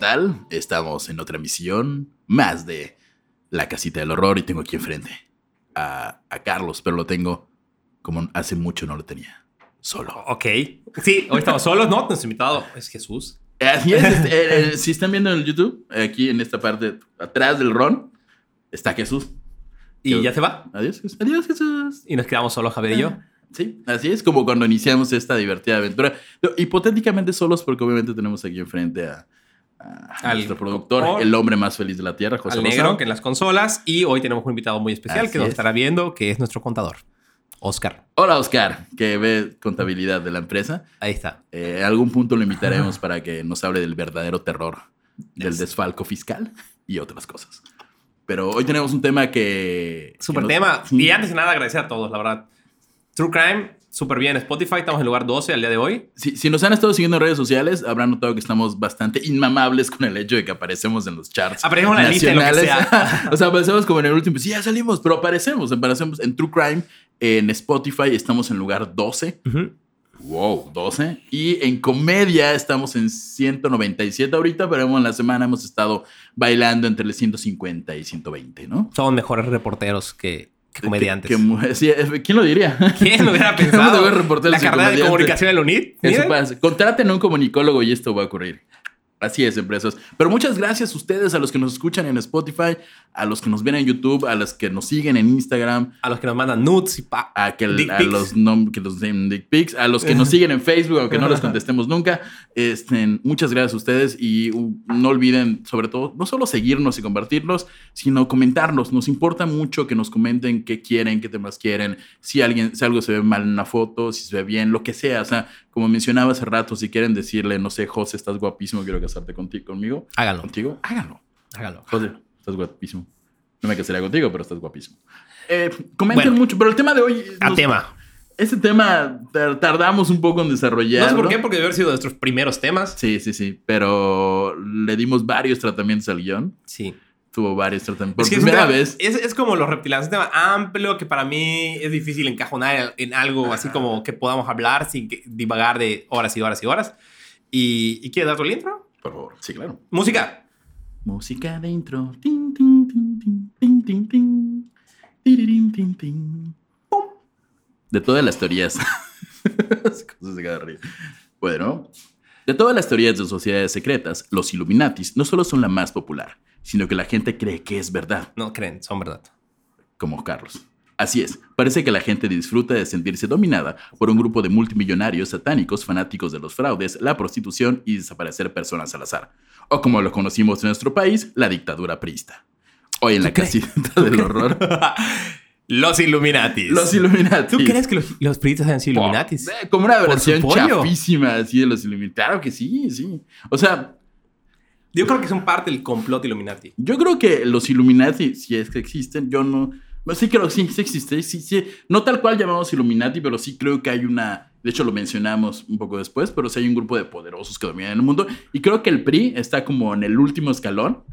Hola, ¿qué tal? Estamos en otra misión más de La Casita del Horror y tengo aquí enfrente a, a Carlos, pero lo tengo como hace mucho no lo tenía. Solo. Ok. Sí, hoy estamos solos, ¿no? Nuestro invitado es Jesús. Así es. este, eh, eh, si están viendo en el YouTube, aquí en esta parte atrás del ron, está Jesús. ¿Y Yo- ya se va? Adiós, Jesús. Adiós, Jesús. Y nos quedamos solos, Javier y yo. Sí, así es como cuando iniciamos esta divertida aventura. Hipotéticamente solos, porque obviamente tenemos aquí enfrente a, a Al nuestro productor, el hombre más feliz de la tierra, José Al negro, Lozano. que en las consolas. Y hoy tenemos un invitado muy especial Así que nos es. estará viendo, que es nuestro contador, Oscar. Hola, Oscar, que ve contabilidad de la empresa. Ahí está. Eh, en algún punto lo invitaremos para que nos hable del verdadero terror del desfalco fiscal y otras cosas. Pero hoy tenemos un tema que... Super que nos- tema. Y antes de nada, agradecer a todos, la verdad. True Crime, súper bien. Spotify, estamos en lugar 12 al día de hoy. Si, si nos han estado siguiendo en redes sociales, habrán notado que estamos bastante inmamables con el hecho de que aparecemos en los charts. Aparecemos en la lista, en lo que nacionales. o sea, aparecemos como en el último. Sí, ya salimos, pero aparecemos. Aparecemos en True Crime, en Spotify, estamos en lugar 12. Wow, 12. Y en comedia estamos en 197 ahorita, pero en la semana hemos estado bailando entre el 150 y 120, ¿no? Somos mejores reporteros que comediantes. Que- que- sí, ¿Quién lo diría? ¿Quién lo hubiera ¿Quién pensado? la carrera de comunicación en la UNIT. Eso pasa. Contraten a un comunicólogo y esto va a ocurrir. Así es, empresas. Pero muchas gracias a ustedes, a los que nos escuchan en Spotify, a los que nos ven en YouTube, a los que nos siguen en Instagram, A los que nos mandan nudes y pa. a, que, Dick a pics. los nom- que nos den dick pics, a los que nos siguen en Facebook, aunque no les contestemos nunca. Este, muchas gracias a ustedes y uh, no olviden, sobre todo, no solo seguirnos y compartirnos, sino comentarnos. Nos importa mucho que nos comenten qué quieren, qué temas quieren, si alguien, si algo se ve mal en una foto, si se ve bien, lo que sea. O sea, como mencionaba hace rato, si quieren decirle, no sé, José, estás guapísimo, quiero casarte contigo, conmigo, Háganlo. contigo, háganlo. Háganlo. José, estás guapísimo. No me casaría contigo, pero estás guapísimo. Eh, comenten Bueno. mucho, pero el tema de hoy. A nos- tema. Este tema tar- tardamos un poco en desarrollar. No sé por qué, porque debe haber sido de nuestros primeros temas. Sí, sí, sí. Pero le dimos varios tratamientos al guion. Sí. Tuvo varios tratamientos. Por Es que es, primera tema- vez. Es, es como los reptilianos, es un tema amplio que para mí es difícil encajonar en algo así como que podamos hablar sin que divagar de horas y horas y horas. ¿Y, ¿y quieres dar tu intro? Por favor. Sí, claro. Música. Música de intro. Tin, tin, tin, tin, tin, tin, tin. Tin, tin. Pum. De todas las teorías. Cosas de cada río. Bueno, de todas las teorías de sociedades secretas, los Illuminatis no solo son la más popular, sino que la gente cree que es verdad. No creen, son verdad. como Carlos. Así es, parece que la gente disfruta de sentirse dominada por un grupo de multimillonarios satánicos fanáticos de los fraudes, la prostitución y desaparecer personas al azar. O como lo conocimos en nuestro país, la dictadura priista. Hoy en la crees? casita del horror, los Illuminatis. los Illuminati. ¿Tú crees que los, los periodistas sean Illuminatis? Eh, Como una versión chafísima así de los Illuminati. Claro que sí, sí. O sea, Yo creo que son parte del complot Illuminati. Yo creo que los Illuminati, si es que existen, yo no. Sí creo que sí, sí existe. Sí. No tal cual llamamos Illuminati, pero sí creo que hay una. De hecho, lo mencionamos un poco después, pero sí hay un grupo de poderosos que dominan el mundo. Y creo que el PRI está como en el último escalón.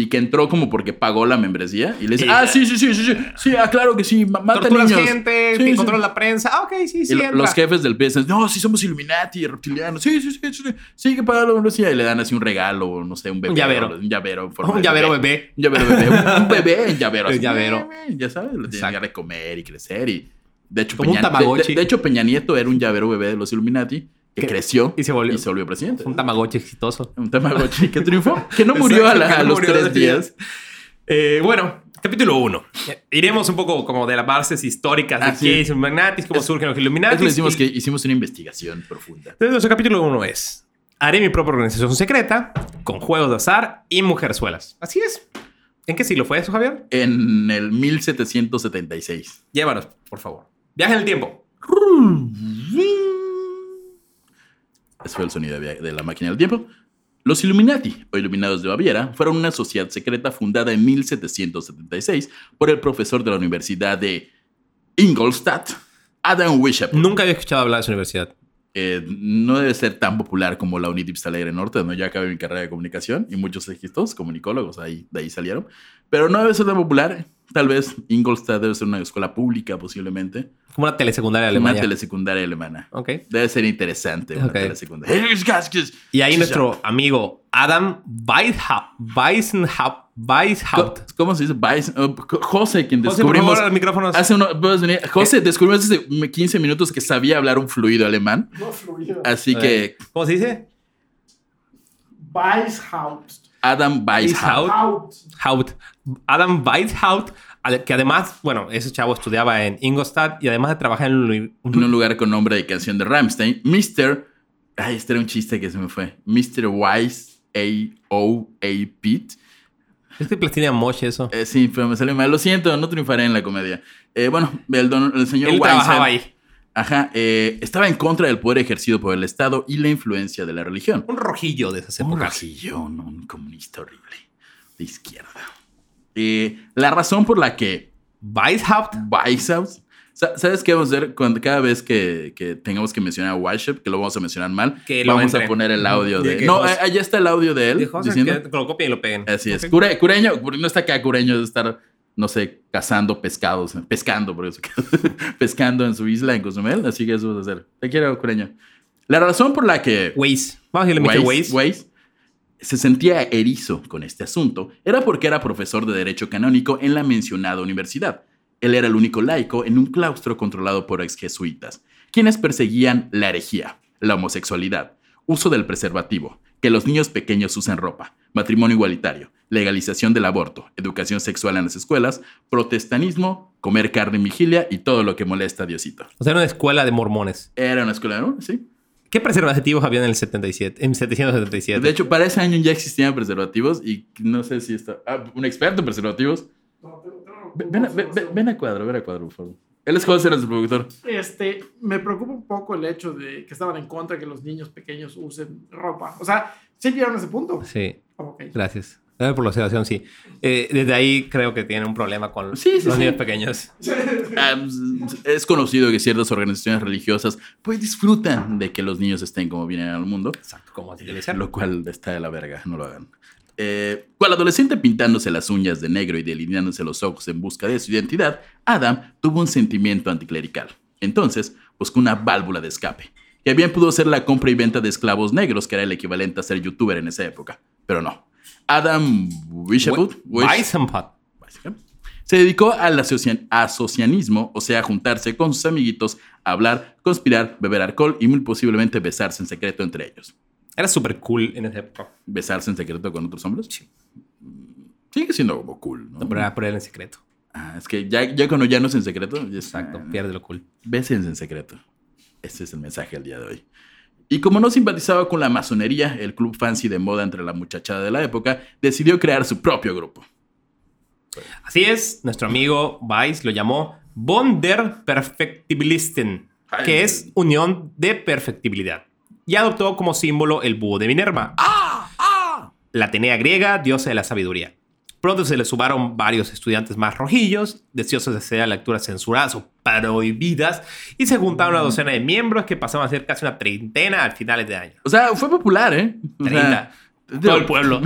Y que entró como porque pagó la membresía. Y le dice, ah, sí, sí, sí, sí, sí. Sí, ah, claro que sí. ma- Mata niños. gente, Sí, sí. controla la prensa. Ah, ok, sí, sí. Y lo- entra. los jefes del dicen, no, sí somos Illuminati, reptilianos. Sí, sí, sí, sí. Sí, sí que pagar la membresía. Y le dan así un regalo, no sé, un bebé. Un llavero. Un llavero. Un llavero bebé. un llavero bebé. Un, bebé en llavero. Un llavero. eh, Ya sabes, lo tienen que de comer y crecer. Y de hecho, Peña, de, Tamagotchi. de- de hecho, Peña Nieto era un llavero bebé de los Illuminati que Que- creció y se volvió- presidente. Un Tamagotchi exitoso. Un Tamagotchi que triunfó. Que no murió a, la- los murió tres días. Eh, bueno, capítulo 1. Iremos un poco como de las bases históricas de sí. qué es Illuminatis, cómo Es- surgen los. Eso le decimos y- que hicimos una investigación profunda. Entonces, nuestro capítulo 1 es: Haré mi propia organización secreta con juegos de azar y mujerzuelas. Así es. ¿En qué siglo fue eso, Javier? En el 1776. Llévanos, por favor. Viaje en el tiempo. Ese fue el sonido de, de la máquina del tiempo. Los Illuminati, o Iluminados de Baviera, fueron una sociedad secreta fundada en 1776 por el profesor de la Universidad de Ingolstadt, Adam Weishaupt. Nunca había escuchado hablar de esa universidad. Eh, no debe ser tan popular como la Unitip Alegre Norte, donde ya acabé mi carrera de comunicación y muchos éxitos, comunicólogos, ahí, de ahí salieron. Pero no debe ser tan popular. Tal vez Ingolstadt debe ser una escuela pública, posiblemente. Como una telesecundaria Una alemana. telesecundaria alemana. Ok. Debe ser interesante una telesecundaria. Y ahí nuestro amigo Adam Weishaupt. Weishaupt. ¿Cómo se dice? Uh, José, quien José, por descubrimos. favor, los micrófonos. Hace uno, ¿puedes venir? José, descubrimos hace 15 minutos que sabía hablar un fluido alemán. No fluido. Así que ¿Cómo se dice? Weishaupt. Adam Weishaupt. Weishaupt. Haupt. Adam Weishaupt, que además, bueno, ese chavo estudiaba en Ingolstadt y además de trabajar en un, En un lugar con nombre de canción de Rammstein. Mr. Ay, este era un chiste que se me fue. Mr. Wise A.O.A. Pete. Es que Plastilina Mosh eso. Eh, sí, pero me salió mal. Lo siento, no triunfaré en la comedia. Eh, bueno, el, don- el señor Él Weinstein- trabajaba ahí. Ajá, eh, estaba en contra del poder ejercido por el Estado y la influencia de la religión. Un rojillo de esas Un épocas. rojillón, un comunista horrible de izquierda. Eh, la razón por la que Weishaupt. Weishaupt, sa- ¿sabes qué vamos a hacer cuando cada vez que, que tengamos que mencionar a Weishaupt, que lo vamos a mencionar mal, Que vamos a entren. poner el audio De de... No, eh, allá está el audio de él sea, diciendo... que lo copien y lo peguen. Así es. Cure- cureño, no está acá Cureño de estar, no sé, cazando pescados, pescando, por eso, pescando en su isla en Cozumel. Así que eso vas a hacer. Te quiero, Cureño. La razón por la que Waze. Vamos a decirle. Weiss, Waze. Se sentía erizo con este asunto era porque era profesor de Derecho Canónico en la mencionada universidad. Él era el único laico en un claustro controlado por ex jesuitas, quienes perseguían la herejía, la homosexualidad, uso del preservativo, que los niños pequeños usen ropa, matrimonio igualitario, legalización del aborto, educación sexual en las escuelas, protestanismo, comer carne en vigilia y todo lo que molesta a Diosito. O sea, era una escuela de mormones. Era una escuela, ¿no? Sí. ¿Qué preservativos había en el 77? En 777. De hecho, para ese año ya existían preservativos y no sé si está. Ah, un experto en preservativos. No, pero- pero- Ven, ven a- ven- ven- ven a cuadro, ven a cuadro, por favor. Él es José, nuestro productor. Este, me preocupa un poco el hecho de que estaban en contra de que los niños pequeños usen ropa. O sea, ¿sí llegaron a ese punto? Sí, Ok. gracias. Gracias por la observación, sí. Eh, desde ahí creo que tiene un problema con Sí, sí, los sí. niños pequeños. Ah, es conocido que ciertas organizaciones religiosas pues disfrutan de que los niños estén como vienen al mundo, Exacto, como así debe ser. lo cual está de la verga, no lo hagan. Eh, cual adolescente pintándose las uñas de negro y delineándose los ojos en busca de su identidad, Adam tuvo un sentimiento anticlerical. Entonces buscó una válvula de escape, que bien pudo ser la compra y venta de esclavos negros, que era el equivalente a ser youtuber en esa época, pero no. Adam Weishaupt se dedicó al asocia- asocianismo, o sea, juntarse con sus amiguitos, hablar, conspirar, beber alcohol y muy posiblemente besarse en secreto entre ellos. Era súper cool en esa época. ¿Besarse en secreto con otros hombres? Sí. Sigue siendo como cool, ¿no? No, pero era por él en secreto. Ah, es que ya, ya cuando ya no es en secreto, ya es- Exacto, ah, pierde lo cool. Bésense en secreto. Ese es el mensaje al día de hoy. Y como no simpatizaba con la masonería, el club fancy de moda entre la muchachada de la época, decidió crear su propio grupo. Así es, nuestro amigo Weiss lo llamó Von der Perfektibilisten, Ay. que es unión de perfectibilidad. Y adoptó como símbolo el búho de Minerva, la Atenea griega, diosa de la sabiduría. Pronto se le sumaron varios estudiantes más rojillos, deseosos de a lecturas censuradas o prohibidas, y se juntaron una docena de miembros que pasaron a ser casi una treintena al finales de año. O sea, fue popular, ¿eh? 30. Todo el pueblo.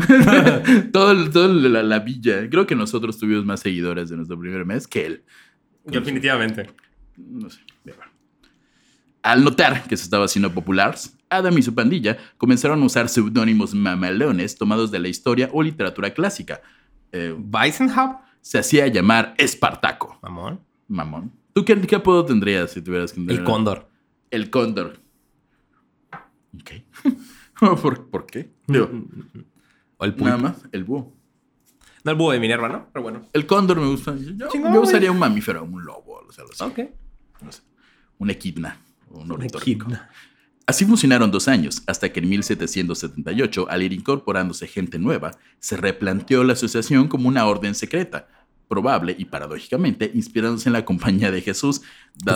todo todo la, la villa. Creo que nosotros tuvimos más seguidores de nuestro primer mes que él. Definitivamente. No sé. Al notar que se estaba haciendo popular, Adam y su pandilla comenzaron a usar seudónimos mamalones tomados de la historia o literatura clásica. Eh, se hacía llamar Espartaco. mamón. Mamón. ¿Tú qué, qué apodo tendrías si tuvieras que El cóndor. El cóndor. Ok. ¿Por, por qué? Digo, O el nada pulpo. más, el búho. No el búho de Minerva, ¿no? Pero bueno. El cóndor me gusta. Yo, Chingón, yo usaría un mamífero, un lobo, o sea, así. Ok. No sé. Un equidna. o Un Una ornitorrinco. Así funcionaron dos años, hasta que en 1778, al ir incorporándose gente nueva, se replanteó la asociación como una orden secreta, probable y paradójicamente inspirándose en la compañía de Jesús.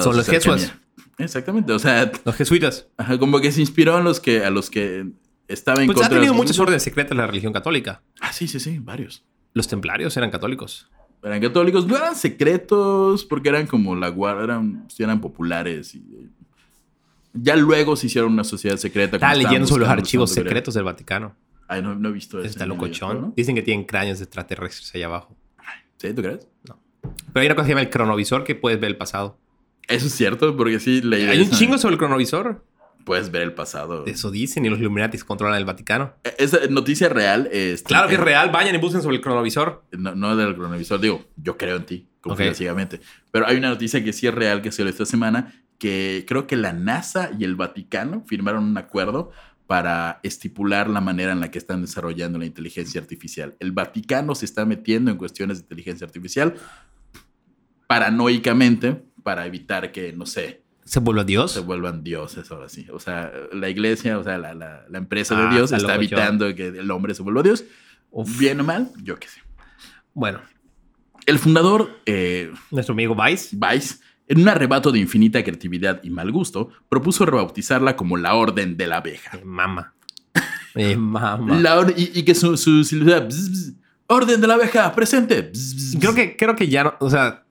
son los jesuas. Exactamente, o sea, Los jesuitas. ajá, como que se inspiró en los que, a los que estaba en Pues ha contra de tenido los muchas órdenes secretas la religión católica. Ah, sí, sí, sí, varios. Los templarios eran católicos. Eran católicos, no eran secretos porque eran como la guardia, eran, eran populares. Y, ya luego se hicieron una sociedad secreta. Estaba leyendo sobre los archivos secretos del Vaticano. Ay, no, no he visto eso. Está locochón. ¿no? Dicen que tienen cráneos extraterrestres allá abajo. ¿Sí? ¿Tú crees? Pero hay una cosa que se llama el cronovisor que puedes ver el pasado. Eso es cierto, porque sí leí Hay un esa- chingo sobre el cronovisor. puedes ver el pasado. Eso dicen y los Illuminatis controlan el Vaticano. Eh, Esa noticia real es. Claro que es real. Vayan y busquen sobre el cronovisor. No, no del cronovisor, digo, yo creo en ti, confío Ok. ciegamente. Pero hay una noticia que sí es real que salió esta semana, que creo que la NASA y el Vaticano firmaron un acuerdo para estipular la manera en la que están desarrollando la inteligencia artificial. El Vaticano se está metiendo en cuestiones de inteligencia artificial paranoicamente para evitar que, no sé, ¿Se vuelve Dios? se vuelvan dioses ahora sí. O sea, la iglesia, o sea, la, la- la empresa Ah, de Dios está loco, yo. evitando que el hombre se vuelva Dios. Uf. Bien o mal, yo qué sé. Bueno, El fundador, eh, nuestro amigo Vice. Vice, en un arrebato de infinita creatividad y mal gusto, propuso rebautizarla como la Orden de la Abeja. Me mama. Me mama. La or- y, y que su, su silbido, bzz, bzz, Orden de la Abeja, presente. bzz, Creo que, creo que ya no, o sea,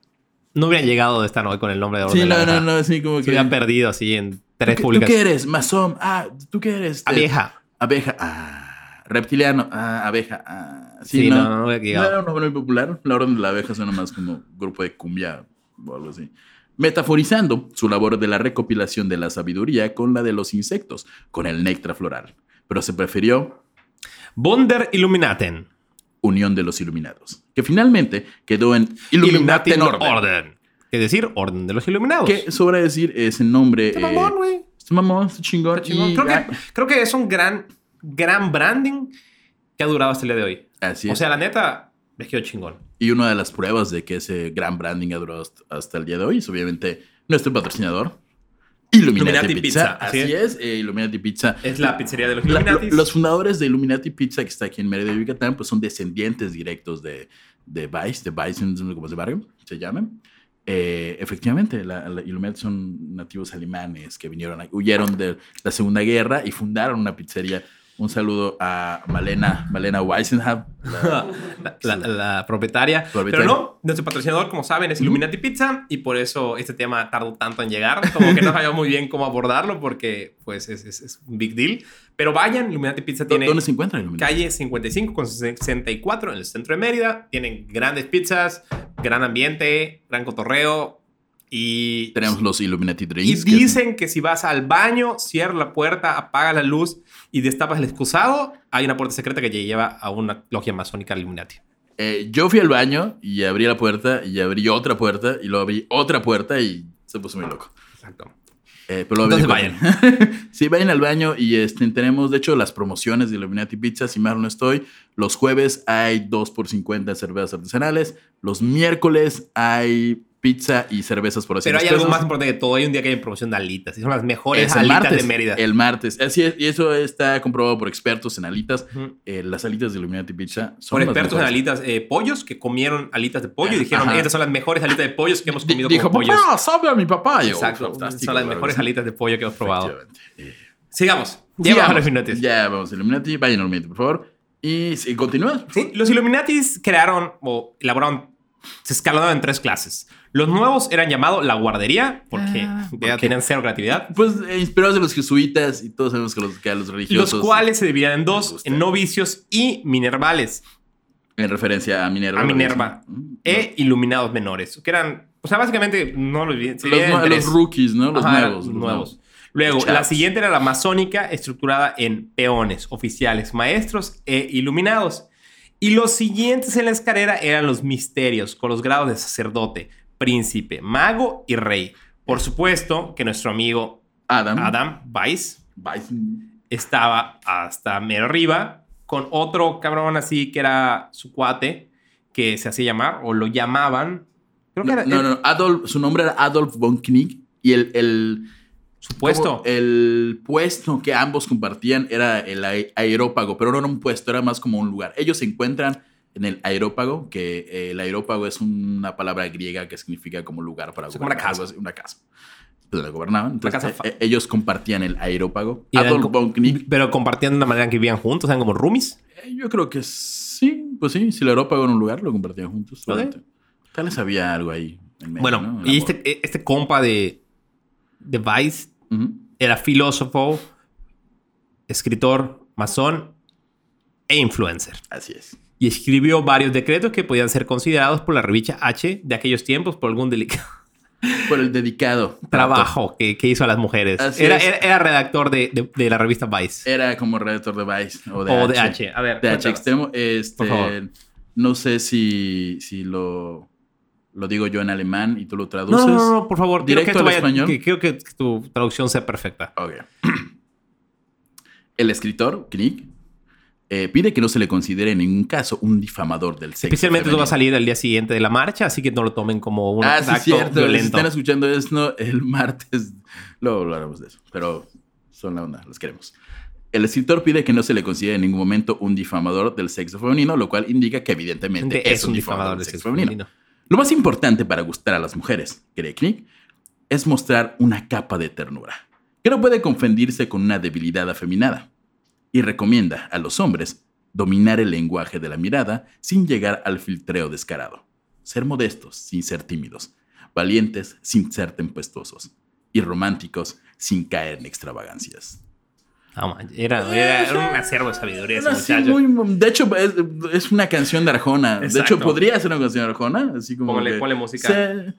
no hubiera llegado de esta noche con el nombre de Orden Sí, de la no, Abeja. no, no, así como Se que... hubiera perdido así en tres ¿Tú, qué- tú públicas. qué eres? Masón. Ah, ¿tú qué eres? Este, Abeja. Abeja. Ah, reptiliano. Ah, abeja. Ah, sí, Sí, no. no, no No llegado. era un nombre muy popular. La Orden de la Abeja suena más como grupo de cumbia o algo así. Metaforizando su labor de la recopilación de la sabiduría con la de los insectos, con el néctar floral. Pero se prefirió Wunder Illuminaten. Unión de los Iluminados, que finalmente quedó en Illuminaten Orden. Orden. Es decir, Orden de los Iluminados. Que sobra decir ese nombre. Está eh, mamón, güey. Está mamón, está chingón. Está chingón. y- Creo, ah, que, creo que es un gran, gran branding que ha durado hasta el día de hoy. así O es. sea, la neta, les quedó chingón. Y una de las pruebas de que ese gran branding ha durado hasta, el día de hoy es obviamente nuestro patrocinador, Illuminati, Illuminati Pizza. Pizza, Así así es, eh, Illuminati Pizza. Es la pizzería de los lo- los fundadores de Illuminati Pizza, que está aquí en Mérida, Yucatán, pues son descendientes directos de, de Vice, de Vice, cómo se barrio, se llaman. Eh, efectivamente, la, la Illuminati son nativos alemanes que vinieron, huyeron de la Segunda Guerra y fundaron una pizzería. Un saludo a Malena, Malena Weisenhab, la- la, la- la propietaria. Propietaria. Pero no, nuestro patrocinador, como saben, es Illuminati Pizza y por eso este tema tardó tanto en llegar. Como que no sabíamos muy bien cómo abordarlo porque, pues, es, es- es un big deal. Pero vayan, Illuminati Pizza tiene ¿Dónde se encuentra Illuminati? calle 55 con 64 en el centro de Mérida. Tienen grandes pizzas, gran ambiente, gran cotorreo y... Tenemos los Illuminati Y Drinks. es- dicen que si vas al baño, cierra la puerta, apaga la luz y destapas el excusado, hay una puerta secreta que te lleva a una logia masónica Illuminati. eh, yo fui al baño y abrí la puerta y abrí otra puerta y luego abrí otra puerta y se puso muy loco. Exacto. Eh, pero Entonces cuenta. sí, vayan al baño y este, tenemos, de hecho, las promociones de Illuminati Pizza. Si mal no estoy, los jueves hay 2 por 50 cervezas artesanales. Los miércoles hay pizza y cervezas por 200 Pero hay algo pesos. más importante que todo. Hay un día que hay promoción de alitas. Y son las mejores Es alitas martes. de Mérida. El martes. Así es, y eso está comprobado por expertos en alitas. Ujú. Eh, las alitas de Illuminati Pizza son Por las expertos en mejores. alitas eh, pollos que comieron alitas de pollo y dijeron, Ajá. estas son las mejores alitas de pollos que hemos comido Dijo, como pollos. papá, sabe a mi papá. Y yo, Exacto. Son las mejores alitas de pollo que hemos probado. Eh, Sigamos. Sí, Llevamos a vamos. los Illuminatis. Ya vamos a Illuminati. Vayan al Illuminati, por favor. Y sí, continúa. Sí, los Illuminatis crearon o elaboraron, se escalonaron en tres clases. Los nuevos eran llamados la guardería, porque Ah, ¿por ya qué? tenían cero creatividad. Pues eh, inspirados de los jesuitas y todos sabemos que los, que a los religiosos. Los cuales se dividían en dos, en novicios y minervales, En referencia a Minerva. A Minerva. Mm, e iluminados menores, que eran, o sea, básicamente no los Los, los rookies, ¿no? Los Ajá, nuevos. los nuevos. Luego, la siguiente era la masónica, estructurada en peones, oficiales, maestros e iluminados. Y los siguientes en la escalera eran los misterios, con los grados de sacerdote, príncipe, mago y rey. Por supuesto que nuestro amigo Adam. Adam Weiss estaba hasta mero arriba, con otro cabrón así que era su cuate, que se hacía llamar, o lo llamaban. Creo que No, era no, no. Adolf, su nombre era Adolf von Knick y el, el, su puesto. el puesto que ambos compartían era el ae- aerópago, pero no era un puesto, era más como un lugar. Ellos se encuentran en el aerópago, que eh, el aerópago es una palabra griega que significa como lugar para O sea, como una casa. así, Una casa. Donde gobernaban. Entonces, casa eh, fa- eh, ellos compartían el aerópago. Y Adolf von Knick Pero compartían de una manera que vivían juntos, eran como roomies. Eh, Yo creo que sí, pues sí, si el Aerópago en un lugar lo compartían juntos. Tal vez había algo ahí. en medio, Bueno, y este, este compa de, de Vice era filósofo, escritor, masón e influencer. Así es. Y escribió varios decretos que podían ser considerados por la revista H de aquellos tiempos por algún delicado. por el dedicado trabajo que, que hizo a las mujeres. Era, era, era redactor de, de- de la revista Vice. Era como redactor de Vice o de, o H, de H. A ver. De H extremo. Este, Por favor. No sé si, si lo, lo digo yo en alemán y tú lo No, traduces. no, no, no, por favor. Directo que al español. Que, quiero que tu traducción sea perfecta. Ok. El escritor, Knick, eh, pide que no se le considere en ningún caso un difamador del sexo. Especialmente esto va a femenino. salir al día siguiente de la marcha, así que no lo tomen como un Ah, sí, acto cierto. Si violento. están escuchando esto el martes, luego hablaremos de eso. Pero son la onda, los queremos. El escritor pide que no se le considere en ningún momento un difamador del sexo femenino, lo cual indica que evidentemente es un difamador del sexo femenino. Lo más importante para gustar a las mujeres, cree Knick, es mostrar una capa de ternura, que no puede confundirse con una debilidad afeminada, y recomienda a los hombres dominar el lenguaje de la mirada sin llegar al filtreo descarado, ser modestos sin ser tímidos, valientes sin ser tempestuosos, y románticos sin caer en extravagancias. Era, era, era un acervo de sabiduría ese Era así muchacho. muy- de hecho, es, es una canción de Arjona. De hecho, podría ser una canción de Arjona. Así como. Que, ponle música. Ser,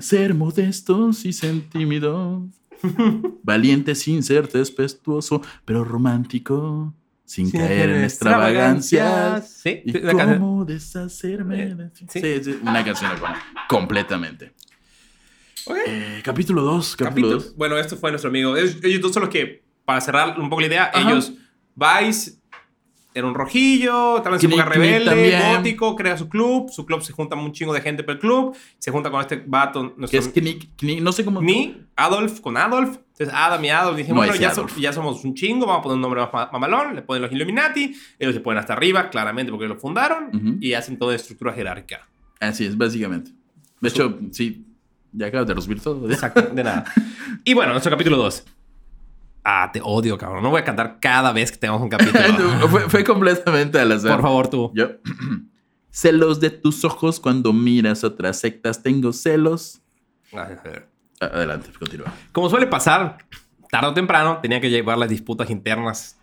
ser modestos y ser tímidos. Valiente sin ser tempestuoso, pero romántico. Sin caer en extravagancias. Sí, ¿Y la canción- cómo deshacerme? de- sí. Sí, sí, una canción. Completamente. Ok. Eh, capítulo 2. Capítulo Capítulo- 2. Bueno, esto fue nuestro amigo. Ellos, ellos dos son los que, para cerrar un poco la idea, Ajá. ellos, Vice, era un rojillo, tal vez Knick, Knick rebelde, gótico, crea su club, su club se junta un chingo de gente por el club, se junta con este vato, Que es Knick, Knick, no sé cómo. Ni, Adolf con Adolf. Entonces Adam y Adolf dicen, No bueno, ya, so- Adolf. ya somos un chingo, vamos a poner un nombre más ma- mamalón, le ponen los Illuminati, ellos se ponen hasta arriba, claramente porque lo fundaron, Ujú. y hacen toda estructura jerárquica. Así es, básicamente. De hecho, sí, ya acabas de resumir todo. Exacto, de nada. Y bueno, nuestro capítulo 2. Ah, te odio, cabrón. No voy a cantar cada vez que tengamos un capítulo. fue, fue completamente al azar. Por favor, tú. Yo. celos de tus ojos cuando miras otras sectas. Tengo celos. Adelante, continúa. Como suele pasar, tarde o temprano tenía que llevar las disputas internas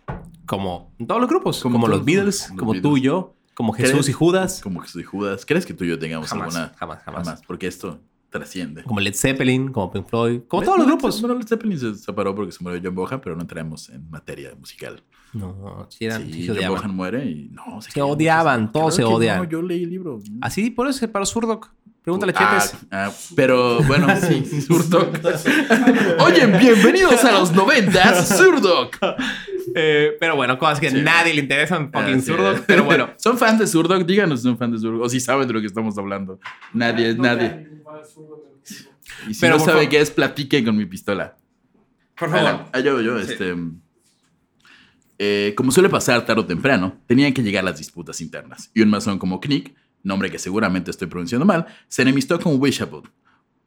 como en todos los grupos, Como como, los Beatles, los como Beatles. tú y yo, como Jesús y Judas, Como Jesús y Judas. ¿Crees que tú y yo tengamos Jamás, alguna? jamás, jamás. Porque esto trasciende. como Led Zeppelin, como Pink Floyd, como todos los Led- grupos. Bueno, Led Zeppelin se separó porque se murió John Bohan, pero no entremos en materia musical. No, sí, eran, sí John odiaban. Bohan muere y no. Se odiaban, todos se Claro odian. No, yo leí el libro. Así, por eso se separó. Pregúntale a Ah, Chetes. ah, pero bueno, sí, Zurdok. Oye, bienvenidos a los 90, Zurdok. Eh, pero bueno, cosas que a Sí. nadie le interesan, fucking es. Pero bueno, ¿Son fans de Zurdok? Díganos si son fans de Zurdok. O si saben de lo que estamos hablando. Nadie, No nadie. Y si Pero no sabe qué es, platiquen con mi pistola. por favor. Ah, yo, yo, Sí. este. eh, como suele pasar tarde o temprano, tenían que llegar las disputas internas. Y un masón como Knick, nombre que seguramente estoy pronunciando mal, se enemistó con Wishabod,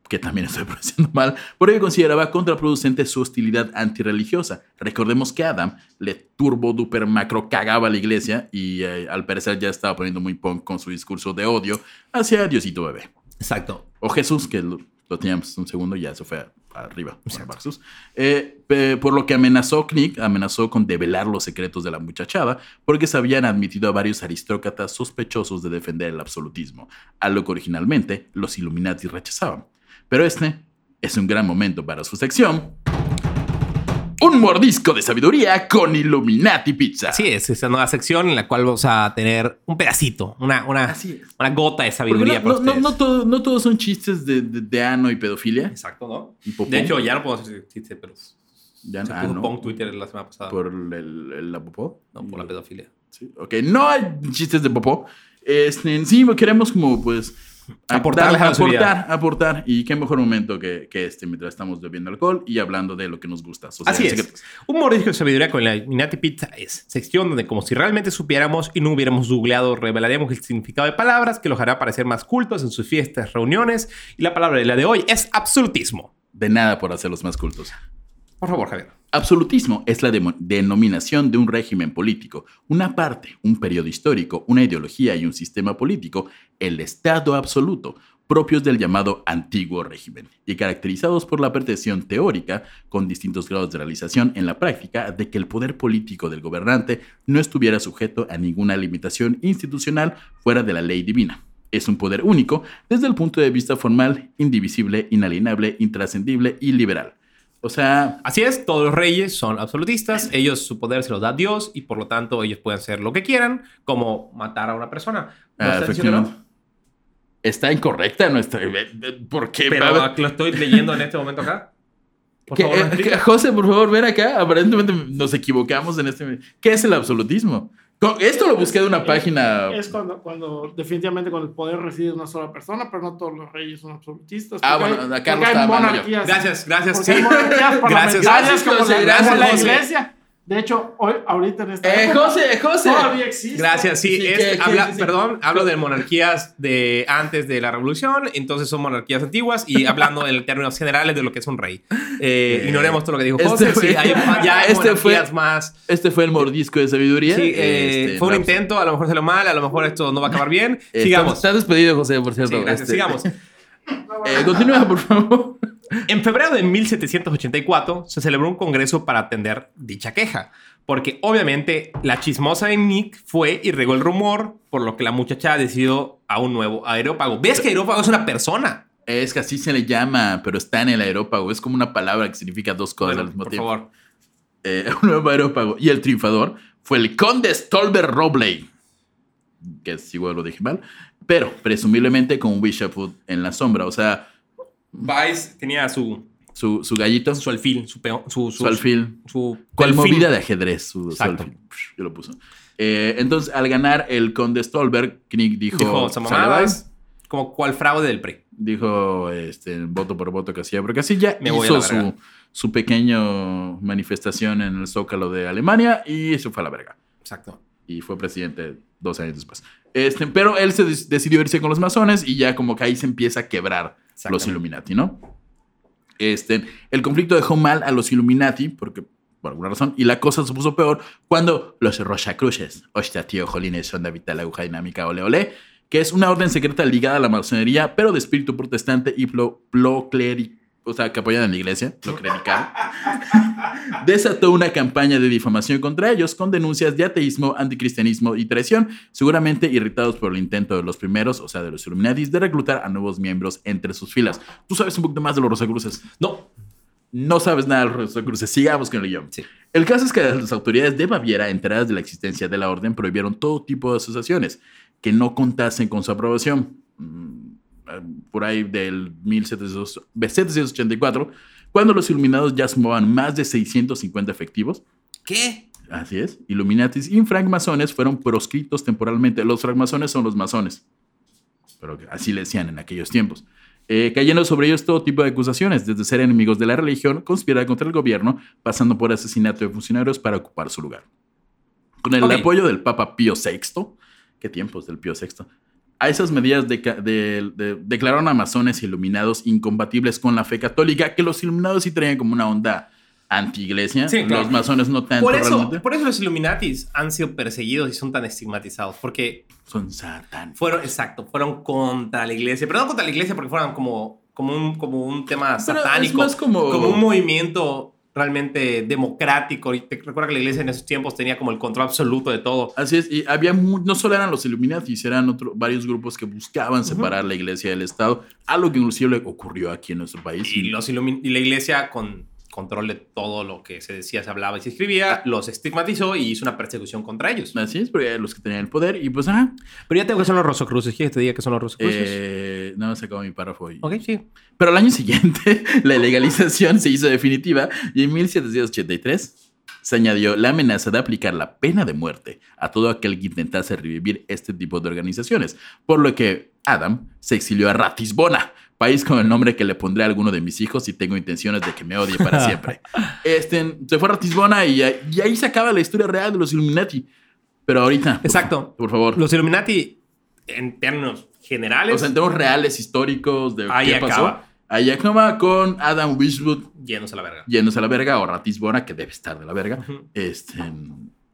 que también estoy pronunciando mal, porque consideraba contraproducente su hostilidad antirreligiosa. Recordemos que Adam le turbo duper macro cagaba a la iglesia y eh, al parecer ya estaba poniendo muy punk con su discurso de odio hacia Diosito bebé. Exacto. O Jesús, que lo, teníamos un segundo y ya se fue a- arriba. Eh, por lo que amenazó Knick, amenazó con develar los secretos de la muchachada, porque se habían admitido a varios aristócratas sospechosos de defender el absolutismo, algo que originalmente los Illuminati rechazaban. Pero este es un gran momento para su sección. Un mordisco de sabiduría con Illuminati Pizza. Así es, esa nueva sección en la cual vamos a tener un pedacito, una, una, una gota de sabiduría no, no- no- no todo- no todos son chistes de, de- de ano y pedofilia. Exacto, ¿no? De hecho, ya no podemos hacer chiste, pero se Ya, puso ah, no. pong Twitter la semana pasada. por el, el- la popó. no, por la pedofilia. Sí, Ok, no hay chistes de popó. Este, sí, queremos como pues Aportarles dar- a la aportar, aportar. Y qué mejor momento que, que este mientras estamos bebiendo alcohol y hablando de lo que nos gusta. Así es. Un mordisco de sabiduría con la Illuminati Pizza es sección donde como si realmente supiéramos y no hubiéramos googleado, revelaríamos el significado de palabras que los hará parecer más cultos en sus fiestas, reuniones. Y la palabra de la de hoy es absolutismo. De nada por hacerlos más cultos. Por favor, Javier. Absolutismo es la denominación de un régimen político, una parte, un periodo histórico, una ideología y un sistema político, el Estado absoluto, propios del llamado antiguo régimen, y caracterizados por la pretensión teórica, con distintos grados de realización en la práctica, de que el poder político del gobernante no estuviera sujeto a ninguna limitación institucional fuera de la ley divina. Es un poder único desde el punto de vista formal, indivisible, inalienable, intrascendible y liberal. O sea, Así es, todos los reyes son absolutistas, ellos su poder se los da Dios y por lo tanto ellos pueden hacer lo que quieran, como matar a una persona. ¿No ah, está diciendo efectivamente. Está incorrecta nuestra. ¿Por qué? Pero lo estoy leyendo en este momento acá. Por ¿qué- favor, ¿me eh? José, por favor, ven acá. Aparentemente nos equivocamos en este. ¿Qué es el absolutismo? Esto lo busqué de una página. Es cuando, cuando definitivamente cuando el poder reside en una sola persona, pero no todos los reyes son absolutistas. Ah, bueno, hay- acá yo. monarquías. Gracias, gracias. Sí. monarquías Gracias. parlamentarias como, gracias, la iglesia. De hecho, hoy, ahorita en esta Eh, época, José, José. todavía existe. Gracias, sí. Sí, es- ¿qué- qué- habla- sí, sí. Perdón, hablo de monarquías de antes de la revolución, entonces son monarquías antiguas y hablando en términos generales de lo que es un rey. Eh, Eh, ignoremos todo lo que dijo este José. fue- sí, hay, ya hay este fue- monarquías más. Este fue el mordisco de sabiduría. Sí, eh, Este, fue un no, intento, a lo mejor salió mal, a lo mejor esto no va a acabar bien. eh, Sigamos. Estás despedido, José, por cierto. Sí, gracias, Este, sigamos. eh, continúa, por favor. En febrero de 1784 se celebró un congreso para atender dicha queja, porque obviamente la chismosa de Nick fue y regó el rumor, por lo que la muchacha decidió a un nuevo aerópago. ¿Ves que aerópago es una persona? Es que así se le llama, pero está en el aerópago. Es como una palabra que significa dos cosas Bueno, al mismo por tiempo. favor. Eh, un nuevo aerópago. Y el triunfador fue el conde Stolber Robley. Que igual lo dije mal. Pero presumiblemente con Wishafoot en la sombra. O sea, Vice tenía su, su, su gallito, su alfil, su peón, su, su alfil. su Cual movida de ajedrez. Su, alfil. Yo lo puso. Eh, entonces, al ganar el conde Stolberg, Knick dijo... Dijo, como cual fraude del PRI. dijo este, voto por voto que hacía, porque así ya Me hizo su, su pequeño manifestación en el Zócalo de Alemania y se fue a la verga. Exacto. Y fue presidente dos años después. Este, pero él se decidió irse con los masones y ya como que ahí se empieza a quebrar los. Illuminati, ¿no? Este, el conflicto dejó mal a los Illuminati, porque por alguna razón, y la cosa se puso peor cuando los Rosacruces, hostia tío, jolines, son de vital aguja dinámica, ole ole, que es una orden secreta ligada a la masonería, pero de espíritu protestante y plo, cleric, o sea, que apoyan a la iglesia, lo clerical, desató una campaña de difamación contra ellos con denuncias de ateísmo, anticristianismo y traición, seguramente irritados por el intento de los primeros, o sea, de los Illuminatis, de reclutar a nuevos miembros entre sus filas. ¿Tú sabes un poquito más de los Rosacruces? No. No sabes nada de los Rosacruces. Sigamos con el guion. Sí. El caso es que las autoridades de Baviera, enteradas de la existencia de la orden, prohibieron todo tipo de asociaciones que no contasen con su aprobación. Mm, Por ahí del 1700 1784, cuando los Iluminados ya sumaban más de 650 efectivos. ¿Qué? Así es. Illuminatis y francmasones fueron proscritos temporalmente. Los francmasones son los masones. Pero así le decían en aquellos tiempos. Eh, cayendo sobre ellos todo tipo de acusaciones, desde ser enemigos de la religión, conspirar contra el gobierno, pasando por asesinato de funcionarios para ocupar su lugar. Con el Ok. apoyo del Papa Pío VI, ¿qué tiempos del Pío VI? A esas medidas deca- de- de- declararon a masones y iluminados incompatibles con la fe católica, que los iluminados sí traían como una onda anti-iglesia, Sí, claro. los masones no tanto Por eso, realmente. por eso los Illuminatis han sido perseguidos y son tan estigmatizados. Porque Son satán. fueron, exacto, fueron contra la iglesia. Pero no contra la iglesia porque fueran como, como, un, como un tema Pero es satánico. más como- un movimiento realmente democrático. Y te recuerda que la iglesia en esos tiempos tenía como el control absoluto de todo. Así es, y había no solo eran los Illuminati, eran otro- varios grupos que buscaban separar la iglesia del Estado, algo que inclusive ocurrió aquí en nuestro país. Y, los y la iglesia con control de todo lo que se decía, se hablaba y se escribía, los estigmatizó y hizo una persecución contra ellos. Así es, porque eran los que tenían el poder, y pues, ah, Pero ya tengo que son los Rosacruces. ¿Quieres que te diga que son los Rosacruces? eh, no, se acabó mi párrafo. y- ok, sí. Pero al año siguiente, la legalización se hizo definitiva y en 1783 se añadió la amenaza de aplicar la pena de muerte a todo aquel que intentase revivir este tipo de organizaciones, por lo que Adam se exilió a Ratisbona, país con el nombre que le pondré a alguno de mis hijos si tengo intenciones de que me odie para siempre. Este, se fue a Ratisbona y, ahí- y ahí se acaba la historia real de los Illuminati. Pero ahorita, Exacto. por favor, Los Illuminati, en términos generales, o sea, en temas reales, históricos de Ahí qué pasó. Ahí acaba con Adam Wishwood yéndose a la verga. yéndose a la verga o Ratisbona, que debe estar de la verga. Este.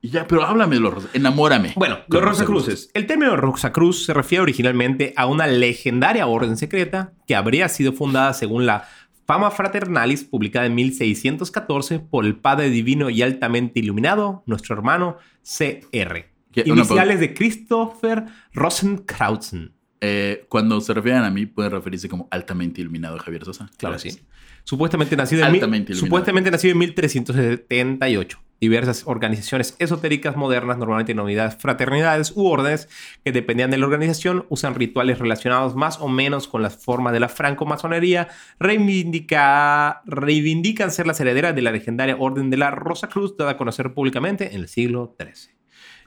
Y ya, pero háblame de los enamórame. Bueno, los Rosacruces. El término Rosacruz se refiere originalmente a una legendaria orden secreta que habría sido fundada según la Fama Fraternalis, publicada en 1614 por el Padre Divino y altamente iluminado, nuestro hermano C.R. Iniciales de Christopher Rosenkrautzen. Eh, cuando se refieran a mí, pueden referirse como altamente iluminado Javier Sosa. Claro, Gracias. sí. Supuestamente nacido, en, Altamente iluminado. supuestamente nacido en 1378. Diversas organizaciones esotéricas modernas, normalmente denominadas fraternidades u órdenes, que dependían de la organización, usan rituales relacionados más o menos con las formas de la francomasonería, reivindica, reivindican ser las herederas de la legendaria Orden de la Rosa Cruz, dada a conocer públicamente en el siglo XIII.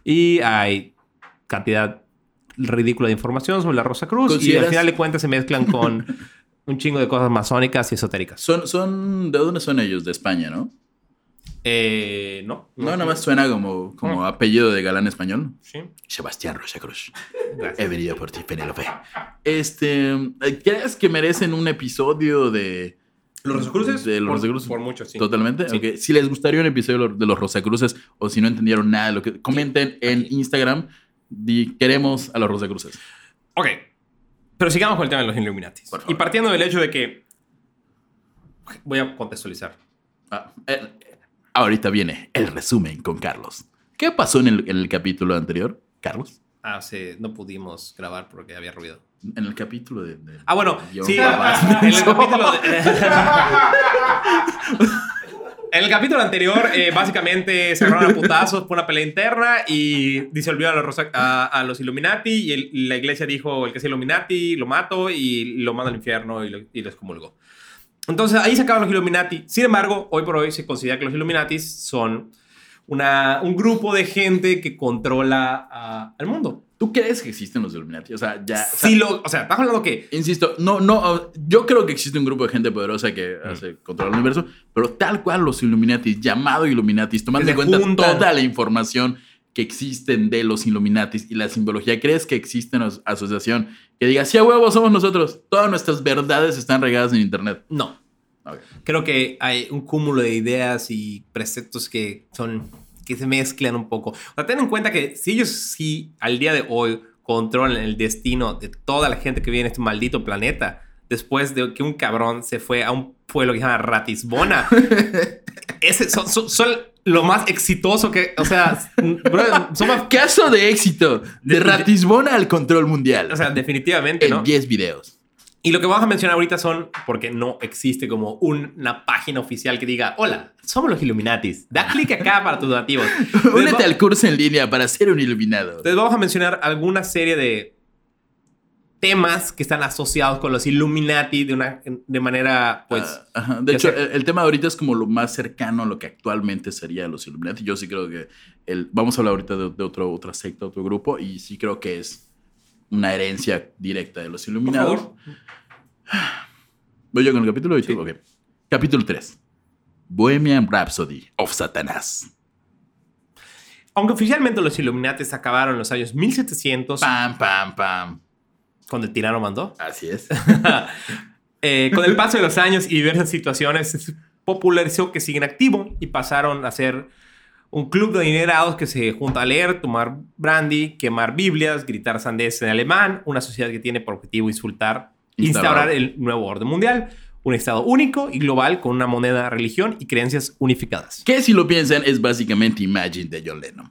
Y hay cantidad ridícula de información sobre la Rosa Cruz, y al ¿Consideras- final de cuentas se mezclan con un chingo de cosas masónicas y esotéricas. Son, son, ¿De dónde son ellos? De España, ¿no? Eh, no. No, nada más suena como, como apellido de galán español. Sí. Sebastián Rosacruz. Gracias. He venido por ti, Penélope. Este, ¿crees que merecen un episodio de ¿Los Rosacruces? De los Por- Rosacruces. Por mucho, sí. Totalmente. Sí. Si les gustaría un episodio de los- Rosacruces o si no entendieron nada de lo que comenten en Instagram, di queremos a los Rosacruces. Ok. Pero sigamos con el tema de los Illuminati. Y partiendo del hecho de que. Voy a contextualizar. Ah, eh, ahorita viene el resumen con Carlos. ¿Qué pasó en el, en el capítulo anterior, Carlos? Ah, sí, no pudimos grabar porque había ruido. En el capítulo de. de- Ah, bueno, sí. En el capítulo, de- En el capítulo anterior, eh, básicamente se agarraron a putazos por una pelea interna y disolvió a los, Rosa- a, a los Illuminati y el- la iglesia dijo, el que es Illuminati lo mato y lo mando al infierno y lo, y lo excomulgó. Entonces ahí se acaban los Illuminati. Sin embargo, hoy por hoy se considera que los Illuminati son una, un grupo de gente que controla ah, al mundo. ¿Tú crees que existen los Illuminati? O sea, ya. o sea, Sí, lo, o sea, estás hablando que Insisto, no, no, yo creo que existe un grupo de gente poderosa que hace controlar el universo, pero tal cual los Illuminatis, llamado Illuminatis, tomando en cuenta juntan. toda la información que existen de los Illuminatis y la simbología, ¿crees que existe una as- asociación que diga, sí, a huevo, somos nosotros? Todas nuestras verdades están regadas en Internet. no. Ok. Creo que hay un cúmulo de ideas y preceptos que son que se mezclan un poco. O sea, ten en cuenta que si ellos sí al día de hoy controlan el destino de toda la gente que vive en este maldito planeta, después de que un cabrón se fue a un pueblo que se llama Ratisbona, ese son, son- son lo más exitoso que, o sea, bro, son más- Caso de éxito de De- Ratisbona al control mundial. o sea, definitivamente, en ¿no? 10 videos. Y lo que vamos a mencionar ahorita son, porque no existe como un- una página oficial que diga, hola, somos los Illuminatis. Da clic acá para tus. Entonces, Únete al curso en línea para ser un iluminado. entonces vamos a mencionar alguna serie de temas que están asociados con los Illuminati de, una, de manera, pues... Ah, ajá. De hecho, el, el tema de ahorita es como lo más cercano a lo que actualmente sería los Illuminati. Yo sí creo que el, vamos a hablar ahorita de, de otro, otra secta, otro grupo, y sí creo que es una herencia directa de los por favor. Voy yo con el capítulo. ¿Y tú? Sí. Ok. Capítulo 3. Bohemian Rhapsody of Satanás. Aunque oficialmente los Illuminati se acabaron en los años 1700, Pam, pam, pam. cuando el tirano mandó, Así es. Eh, con el paso de los años y diversas situaciones, popularizó que siguen activo y pasaron a ser un club de adinerados que se junta a leer, tomar brandy, quemar Biblias, gritar sandés en alemán, una sociedad que tiene por objetivo insultar, Instaurar. el nuevo orden mundial, un estado único y global con una moneda, religión y creencias unificadas. Que si lo piensan es básicamente Imagine de John Lennon.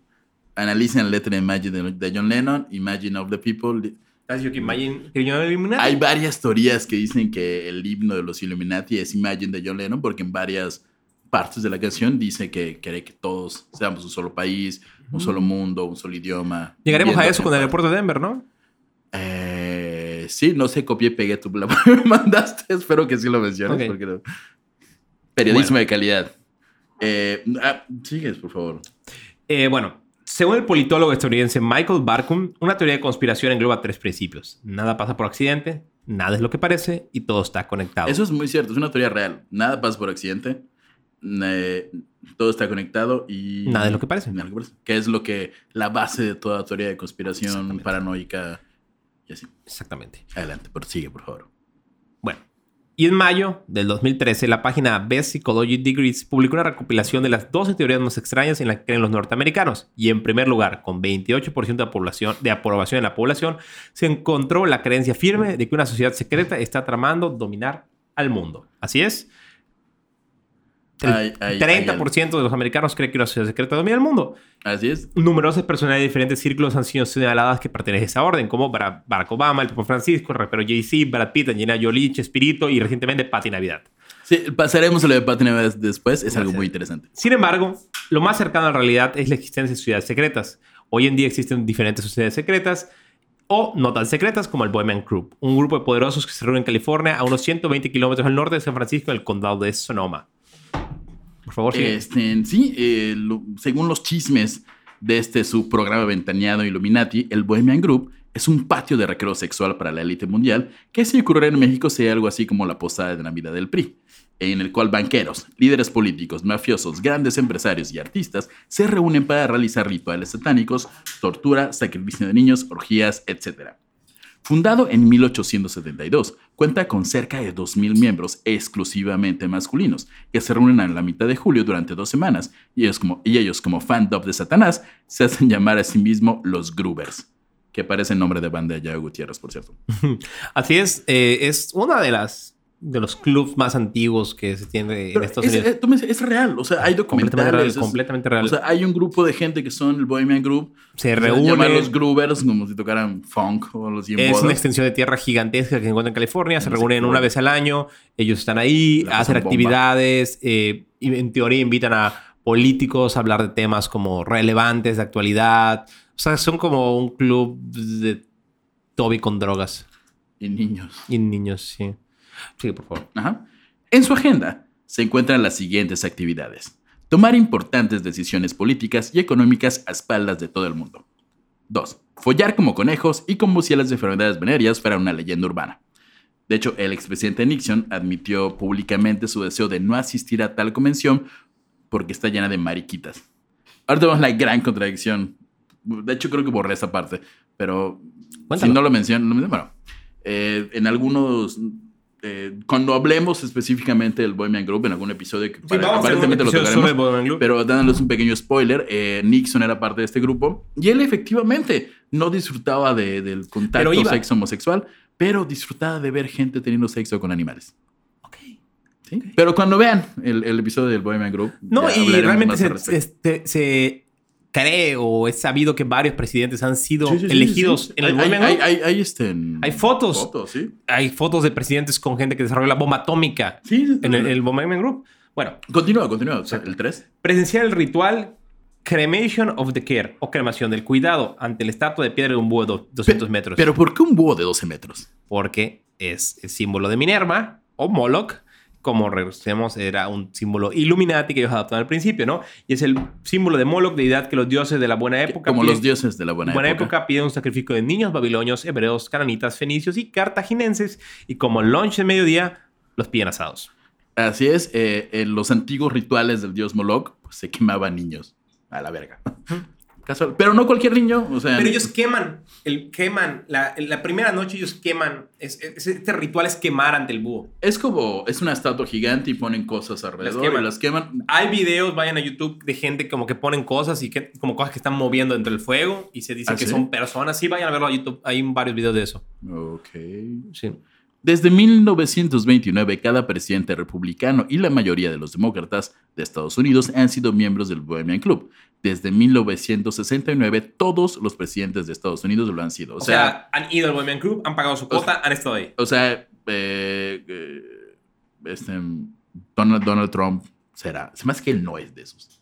Analicen la letra de Imagine de, John Lennon, Imagine of the People. Así que imagine que yo no Illuminati. Hay varias teorías que dicen que el himno de los Illuminati es Imagine de John Lennon, porque en varias partes de la canción dice que quiere que todos seamos un solo país, un solo mundo, un solo idioma. Llegaremos a eso con el aeropuerto de Denver, ¿no? Eh, sí, no sé, copié y pegué tu la mandaste. Espero que sí lo menciones. Ok. porque no- Periodismo de calidad. Eh, ah, sigues, por favor. Eh, bueno, según el politólogo estadounidense Michael Barkum, una teoría de conspiración engloba tres principios. Nada pasa por accidente, nada es lo que parece y todo está conectado. Eso es muy cierto, es una teoría real. Nada pasa por accidente. Eh, todo está conectado y. Nada es lo que parece. Nada es lo que parece. Que es lo que. La base de toda teoría de conspiración paranoica y así. Exactamente. Adelante, sigue, por favor. Bueno, y en mayo del 2013, la página Best Psychology Degrees publicó una recopilación de las 12 teorías más extrañas en las que creen los norteamericanos. Y en primer lugar, con 28% de, la población, de aprobación en la población, se encontró la creencia firme de que una sociedad secreta está tramando dominar al mundo. Así es. El Hay- hay- 30% de los americanos cree que una sociedad secreta domina el mundo. Así es. Numerosas personas de diferentes círculos han sido señaladas que pertenecen a esa orden, como Bara- Barack Obama, el Papa Francisco, el rapero Jay-Z, Brad Pitt, Angelina Jolie, Chespirito y recientemente Patti Navidad. Sí, pasaremos a lo de Patty Navidad después. Es algo muy interesante. Sin embargo, lo más cercano a la realidad es la existencia de sociedades secretas. Hoy en día existen diferentes sociedades secretas o no tan secretas como el Bohemian Group, un grupo de poderosos que se reúne en California a unos 120 kilómetros al norte de San Francisco en el condado de Sonoma. Por favor. Este, sí, eh, lo- según los chismes de este subprograma ventaneado Illuminati, el Bohemian Group es un patio de recreo sexual para la élite mundial que si ocurriera en México sería algo así como la posada de Navidad del PRI, en el cual banqueros, líderes políticos, mafiosos, grandes empresarios y artistas se reúnen para realizar rituales satánicos, tortura, sacrificio de niños, orgías, etc. Fundado en 1872, cuenta con cerca de 2.000 miembros exclusivamente masculinos, que se reúnen a la mitad de julio durante dos semanas, y ellos como, y ellos como fan de Satanás se hacen llamar a sí mismos los Grubers, que parece el nombre de banda de Yago Gutiérrez, por cierto. Así es, eh, es una de las de los clubs más antiguos que se tiene en Estados es, Unidos. es- me dices, es real, o sea, hay completamente real, documentales. es- completamente real. O sea, hay un grupo de gente que son el Bohemian Group. se reúnen. llaman los Grubers, como si tocaran funk o los Es Jimbodas. una extensión de tierra gigantesca que se encuentra en California. Se No reúnen una vez al año. Ellos están ahí, La hacen actividades. eh, y en teoría invitan a políticos a hablar de temas como relevantes de actualidad. O sea, son como un club de Toby con drogas. Y niños. Y niños, sí. Sí, por favor. Ajá. En su agenda se encuentran las siguientes actividades. Tomar importantes decisiones políticas y económicas a espaldas de todo el mundo. 2. Follar como conejos y como si las enfermedades venéreas fueran una leyenda urbana. De hecho, el expresidente Nixon admitió públicamente su deseo de no asistir a tal convención porque está llena de mariquitas. Ahora tenemos la gran contradicción. De hecho, creo que borré esa parte, pero Cuéntalo. si no lo menciono, lo menciono. bueno, eh, en algunos, eh, cuando hablemos específicamente del Bohemian Group, en algún episodio que para- aparentemente lo tocaremos, pero dándoles un pequeño spoiler, eh, Nixon era parte de este grupo y él efectivamente no disfrutaba de- del contacto sexo homosexual, pero disfrutaba de ver gente teniendo sexo con animales. ¿Sí? Pero cuando vean el, el episodio del Bohemian Group, No, y realmente se, este, se cree o es sabido que varios presidentes han sido Sí, sí, sí, elegidos sí. en el Hay- hay, Group. hay, hay, este, Hay fotos. Hay fotos de presidentes con gente que desarrolló la bomba atómica en el, el Group. Bueno, Continúa, continúa. O sea, el 3. presenciar el ritual Cremation of the Care o cremación del cuidado ante la estatua de piedra de un búho de 200 metros. Pero ¿por qué un búho de 12 metros? porque es el símbolo de Minerva o Moloch. Como recordemos, era un símbolo Illuminati que ellos adoptaron al principio, ¿no? Y es el símbolo de Moloch, deidad que los dioses de la buena época Como piden- los dioses de la buena, buena época. época piden un sacrificio de niños babilonios, hebreos, cananitas, fenicios y cartaginenses. Y como lunch de mediodía, los piden asados. Así es, eh, en los antiguos rituales del dios Moloch, pues se quemaban niños. A la verga. Casual. Pero no cualquier niño, o sea... Pero ellos queman, el, queman, la, la primera noche ellos queman, es- es- este ritual es quemar ante el búho. Es como, es una estatua gigante y ponen cosas alrededor queman. y las queman. Hay videos, vayan a YouTube, de gente como que ponen cosas y que, como cosas que están moviendo dentro del fuego y se dice ¿Ah, que sí? son personas. Sí, vayan a verlo a YouTube, hay varios videos de eso. Ok. Sí. Desde 1929, cada presidente republicano y la mayoría de los demócratas de Estados Unidos han sido miembros del Bohemian Club. Desde 1969, todos los presidentes de Estados Unidos lo han sido. O, O sea, sea, han ido al Bohemian Club, han pagado su cuota, han estado ahí. o sea, eh, eh, este, Donald, Donald Trump será. Se me hace que él no es de esos.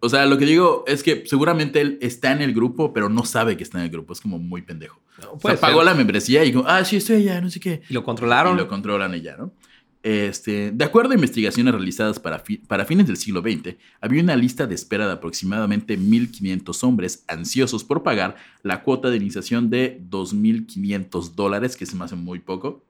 O sea, lo que digo es que seguramente él está en el grupo, pero no sabe que está en el grupo. Es como muy pendejo. O Puede sea, pagó la membresía y como, ah, sí, estoy allá, no sé qué. Y lo controlaron. Y lo controlan ella, ¿no? Este, de acuerdo a investigaciones realizadas para, fi- para fines del siglo XX, había una lista de espera de aproximadamente 1.500 hombres ansiosos por pagar la cuota de iniciación de 2.500 dólares, que se me hace muy poco.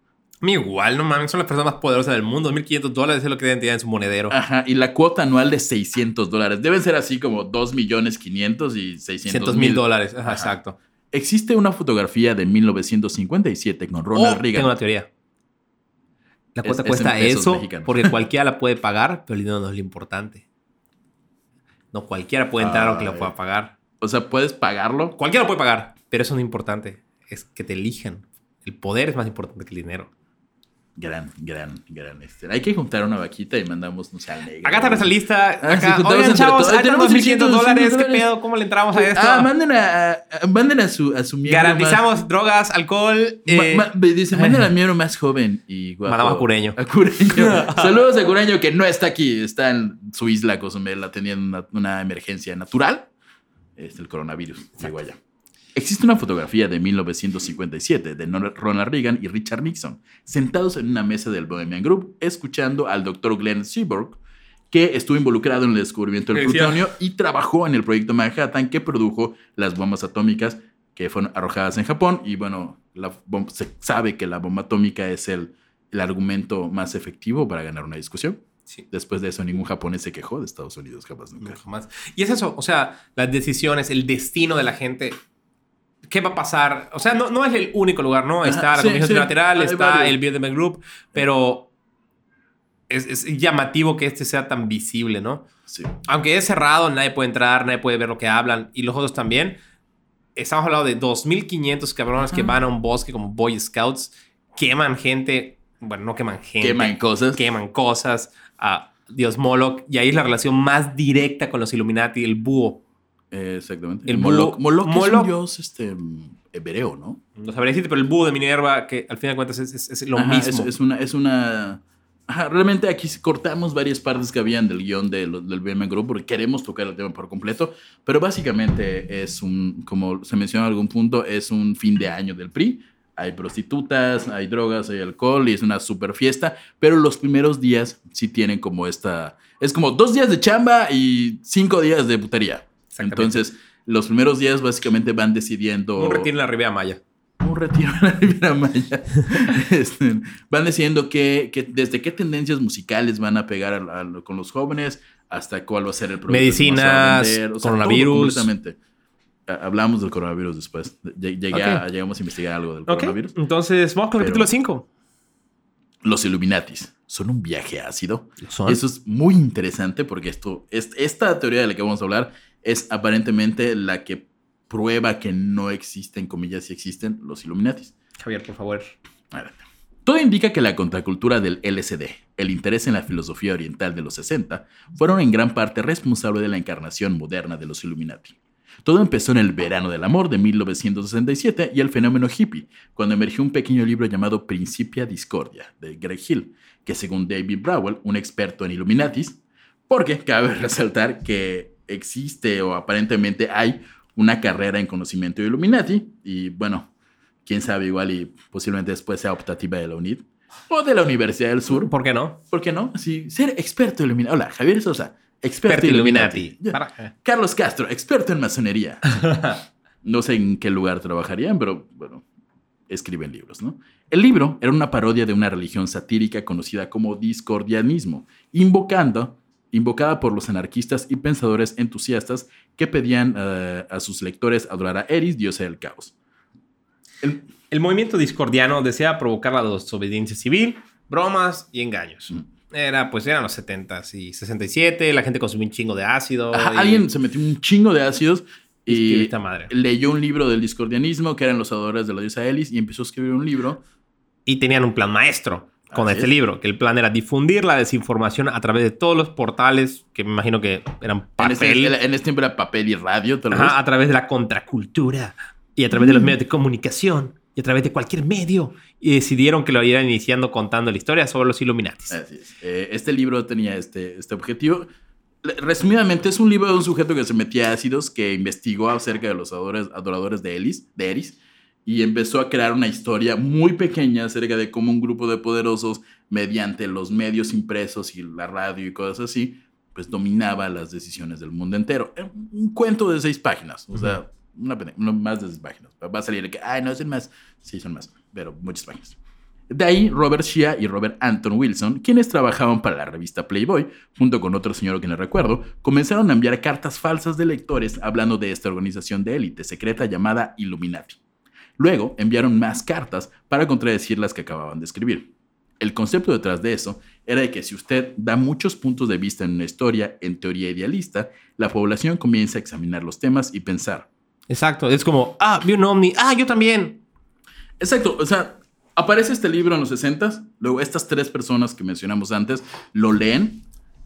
Igual, no mames, son las personas más poderosas del mundo. 1.500 dólares es lo que deben tener en su monedero. Ajá, y la cuota anual de 600 dólares. Deben ser así como 2.500.000 y 600 100 mil dólares. Ajá, Ajá. exacto. Existe una fotografía de 1957 con Ronald Oh, Reagan. Tengo una teoría. La cuota es cuesta eso mexicanos. porque cualquiera la puede pagar, pero el dinero no es lo importante. No cualquiera puede entrar aunque lo Ay. pueda pagar. O sea, puedes pagarlo. Cualquiera lo puede pagar, pero eso no es importante. Es que te elijan. El poder es más importante que el dinero. Gran, gran, gran. Este. Hay que juntar una vaquita y mandamos, no sé, al negro. Acá está nuestra lista. Ah, sí, Acá, juntamos Oigan, chavos, ahí Tenemos tenemos 1.500 600 dólares. ¿Qué pedo? ¿Cómo le entramos a esto? Ah, manden a, a- manden a su, a su miembro. Garantizamos drogas, alcohol. eh, ma- ma- dice, manden al miembro más joven y guapo. Mandamos a Cureño. A Cureño. Saludos a Cureño que no está aquí. Está en su isla, Cozumel, atendiendo una, una emergencia natural. Es el coronavirus. Llegó allá. Existe una fotografía de 1957 de Ronald Reagan y Richard Nixon sentados en una mesa del Bohemian Group escuchando al doctor Glenn Seaborg, que estuvo involucrado en el descubrimiento del plutonio y trabajó en el proyecto Manhattan que produjo las bombas atómicas que fueron arrojadas en Japón. Y bueno, la se sabe que la bomba atómica es el, el argumento más efectivo para ganar una discusión. Sí. Después de eso, ningún japonés se quejó de Estados Unidos, jamás nunca. No, jamás. Y es eso, o sea, las decisiones, el destino de la gente. ¿Qué va a pasar? O sea, no, no es el único lugar, ¿no? Está Ajá, la sí, Comisión sí. Trilateral, Hay está varios. el Bilderberg Group, pero es, es llamativo que este sea tan visible, ¿no? Sí. Aunque es cerrado, nadie puede entrar, nadie puede ver lo que hablan, y los otros también. Estamos hablando de 2.500 cabrones que van a un bosque como Boy Scouts, queman gente, bueno, no queman gente, Queman cosas. queman cosas a Dios Moloch, y ahí es la relación más directa con los Illuminati, el búho. Eh, exactamente. El Moloch. búho- Moloch es Moloch- un dios este, hebreo, ¿no? No sabría decirte, pero el búho de Minerva, que al final de cuentas es, es- es lo Ajá, mismo. Es, es una, es una. Ajá, realmente aquí cortamos varias partes que habían del guion de lo- del BM Group porque queremos tocar el tema por completo, pero básicamente es un, como se mencionó en algún punto, es un fin de año del PRI. Hay prostitutas, hay drogas, hay alcohol y es una super fiesta, pero los primeros días sí tienen como esta... Es como dos días de chamba y cinco días de putería. Entonces, los primeros días básicamente van decidiendo... Un retiro en la Ribera Maya. Un retiro en la Riviera Maya. Este, van decidiendo que, que- desde qué tendencias musicales van a pegar a- a- con los jóvenes hasta cuál va a ser el producto. que Medicinas, vender, todo coronavirus. Hablamos del coronavirus después. A- llegamos a investigar algo del coronavirus. entonces vamos con el capítulo 5. Los Illuminatis son un viaje ácido. Son. Eso es muy interesante porque esto, es- esta teoría de la que vamos a hablar es aparentemente la que prueba que no existen, comillas, si existen los Illuminatis. Javier, por favor. Adelante. Todo indica que la contracultura del LSD, el interés en la filosofía oriental de los 60, fueron en gran parte responsables de la encarnación moderna de los Illuminati. Todo empezó en el verano del amor de 1967 y el fenómeno hippie, cuando emergió un pequeño libro llamado Principia Discordia de Greg Hill, que según David Browell, un experto en Illuminatis, porque cabe resaltar que existe o aparentemente hay una carrera en conocimiento de Illuminati y bueno, quién sabe, igual y posiblemente después sea optativa de la UNID o de la Universidad del Sur. ¿Por qué no? ¿Por qué no? Sí, ser experto Illuminati. Hola, Javier Sosa, experto Experto en Illuminati. Illuminati. Carlos Castro, experto en masonería. No sé en qué lugar trabajarían, pero bueno, escriben libros, ¿no? El libro era una parodia de una religión satírica conocida como discordianismo, invocando, invocada por los anarquistas y pensadores entusiastas que pedían eh, a sus lectores adorar a Eris, diosa del caos. El- El movimiento discordiano deseaba provocar la desobediencia civil, bromas y engaños. Mm. Era, pues eran los 70s y 67, la gente consumía un chingo de ácido. Ajá, y- alguien se metió un chingo de ácidos y madre. leyó un libro del discordianismo que eran los adoradores de la diosa Elis y empezó a escribir un libro Y tenían un plan maestro con Así este es. libro, que el plan era difundir la desinformación a través de todos los portales, que me imagino que eran En papel, este, en este tiempo era papel y radio, tal vez. Ajá, a través de la contracultura y a través de los Mm. medios de comunicación y a través de cualquier medio. Y decidieron que lo iban iniciando contando la historia sobre los Illuminatis. Así es. Eh, este libro tenía este, este objetivo. Resumidamente, es un libro de un sujeto que se metía a ácidos, que investigó acerca de los adoradores, adoradores de, Elis, de Eris y empezó a crear una historia muy pequeña acerca de cómo un grupo de poderosos, mediante los medios impresos y la radio y cosas así, pues dominaba las decisiones del mundo entero. Era Un cuento de seis páginas, o sea, una, más de seis páginas. Va a salir que, ay, no, son más. Sí, son más, pero muchas páginas. De ahí, Robert Shea y Robert Anton Wilson, quienes trabajaban para la revista Playboy, junto con otro señor que no recuerdo, comenzaron a enviar cartas falsas de lectores hablando de esta organización de élite secreta llamada Illuminati. Luego enviaron más cartas para contradecir las que acababan de escribir. El concepto detrás de eso era de que si usted da muchos puntos de vista en una historia, en teoría idealista, la población comienza a examinar los temas y pensar. Exacto, es como, ah, vi un ovni, ah, yo también. Exacto, o sea, Aparece este libro en los 60 luego estas tres personas que mencionamos antes lo leen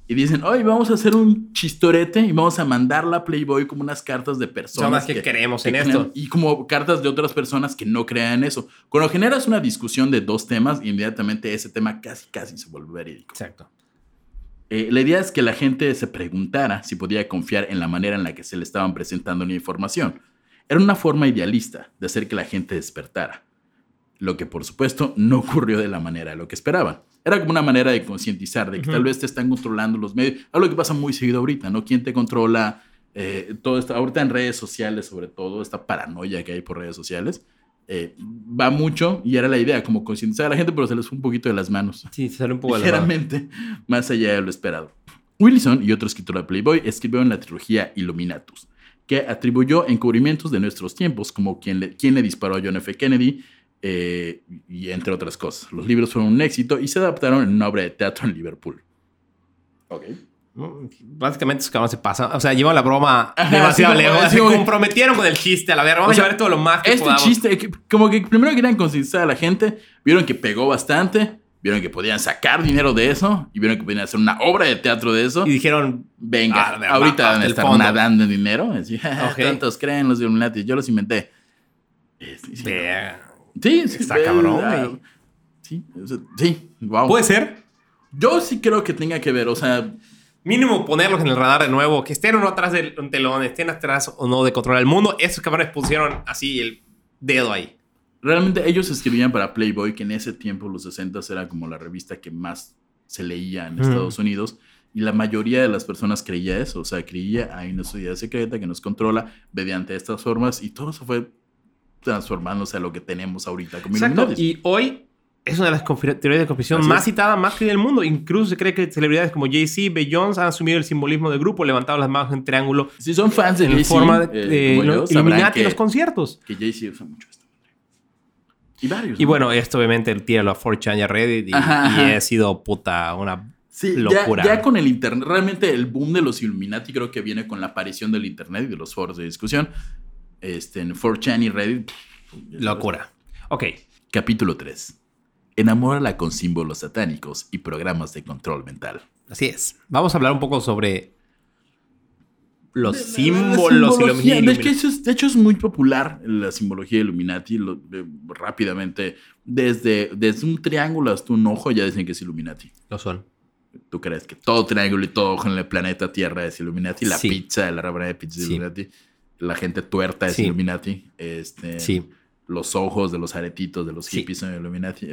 y dicen, hoy vamos a hacer un chistorete y vamos a mandarla a Playboy como unas cartas de personas Personas que creemos en esto. Y como cartas de otras personas que no crean en eso. Cuando generas una discusión de dos temas, inmediatamente ese tema casi, casi se vuelve verídico. Exacto. Eh, la idea es que la gente se preguntara si podía confiar en la manera en la que se le estaban presentando la información. Era una forma idealista de hacer que la gente despertara. Lo que por supuesto no ocurrió de la manera de lo que esperaban. Era como una manera de concientizar de que tal vez te están controlando los medios. Algo que pasa muy seguido ahorita, ¿no? ¿Quién te controla? Eh, todo esto, ahorita en redes sociales, sobre todo, esta paranoia que hay por redes sociales, eh, va mucho y era la idea, como concientizar a la gente, pero se les fue un poquito de las manos Sí, se sale un poco ligeramente más allá de lo esperado. Wilson y otro escritor de Playboy escribieron la trilogía Illuminatus, que atribuyó encubrimientos de nuestros tiempos, como quien le, quien le disparó a John F. Kennedy, eh, y entre otras cosas. Los libros fueron un éxito y se adaptaron en una obra de teatro en Liverpool. Ok. Básicamente es que no se pasa. O sea, llevan la broma Ajá, demasiado lejos. sí, Se comprometieron con el chiste. A la ver, vamos O a sea, llevar todo lo más que Este podamos. chiste, como que primero querían concientizar a la gente, vieron que pegó bastante, vieron que podían sacar dinero de eso, y vieron que podían hacer una obra de teatro de eso. Y dijeron, Venga, Ah, ahorita van a estar fondo. nadando en dinero. Así, Ok. Tantos creen los Illuminati, yo los inventé. Eh, Sí, sí, Está eh, cabrón. Sí, sí, wow. puede ser. yo sí creo que tenga que ver, o sea, Mínimo ponerlos en el radar de nuevo. Que estén o no atrás de un telón, estén atrás o no de controlar el mundo. Esos cabrones pusieron así el dedo ahí. realmente ellos escribían para Playboy, que en ese tiempo, los 60 era como la revista que más se leía en Mm. Estados Unidos. Y la mayoría de las personas creía eso, o sea, creía hay una sociedad secreta que nos controla mediante estas formas y todo eso fue transformándose a lo que tenemos ahorita como Exacto. Y hoy es una de las teorías de conspiración Así más es. citadas, más que del mundo. Incluso se cree que celebridades como Jay-Z, Beyoncé han asumido el simbolismo del grupo, levantado las manos en triángulo Si son fans de en forma de, eh, sabrán Illuminati en los conciertos. que Jay-Z usa mucho esto. Y varios. Y ¿no? bueno, esto obviamente tíralo a 4chan y a Reddit y, y ha sido puta una... Sí, ya, locura. ya con el internet, realmente el boom de los Illuminati creo que viene con la aparición del internet y de los foros de discusión. Este, en 4chan y Reddit. Locura. Ok. Capítulo 3. Enamórala con símbolos satánicos y programas de control mental. Así es. Vamos a hablar un poco sobre los De- símbolos los de, que Illuminati. eso es, de hecho, es muy popular la simbología de Illuminati. lo- de- rápidamente, desde, desde un triángulo hasta un ojo, ya dicen que es Illuminati. Lo son. ¿Tú crees que todo triángulo y todo ojo en el planeta Tierra es Illuminati? La Sí. pizza, la rebanada de pizza es Sí. Illuminati. La gente tuerta es Sí. Illuminati. Este, Sí. Los ojos de los aretitos de los Sí. hippies son Illuminati.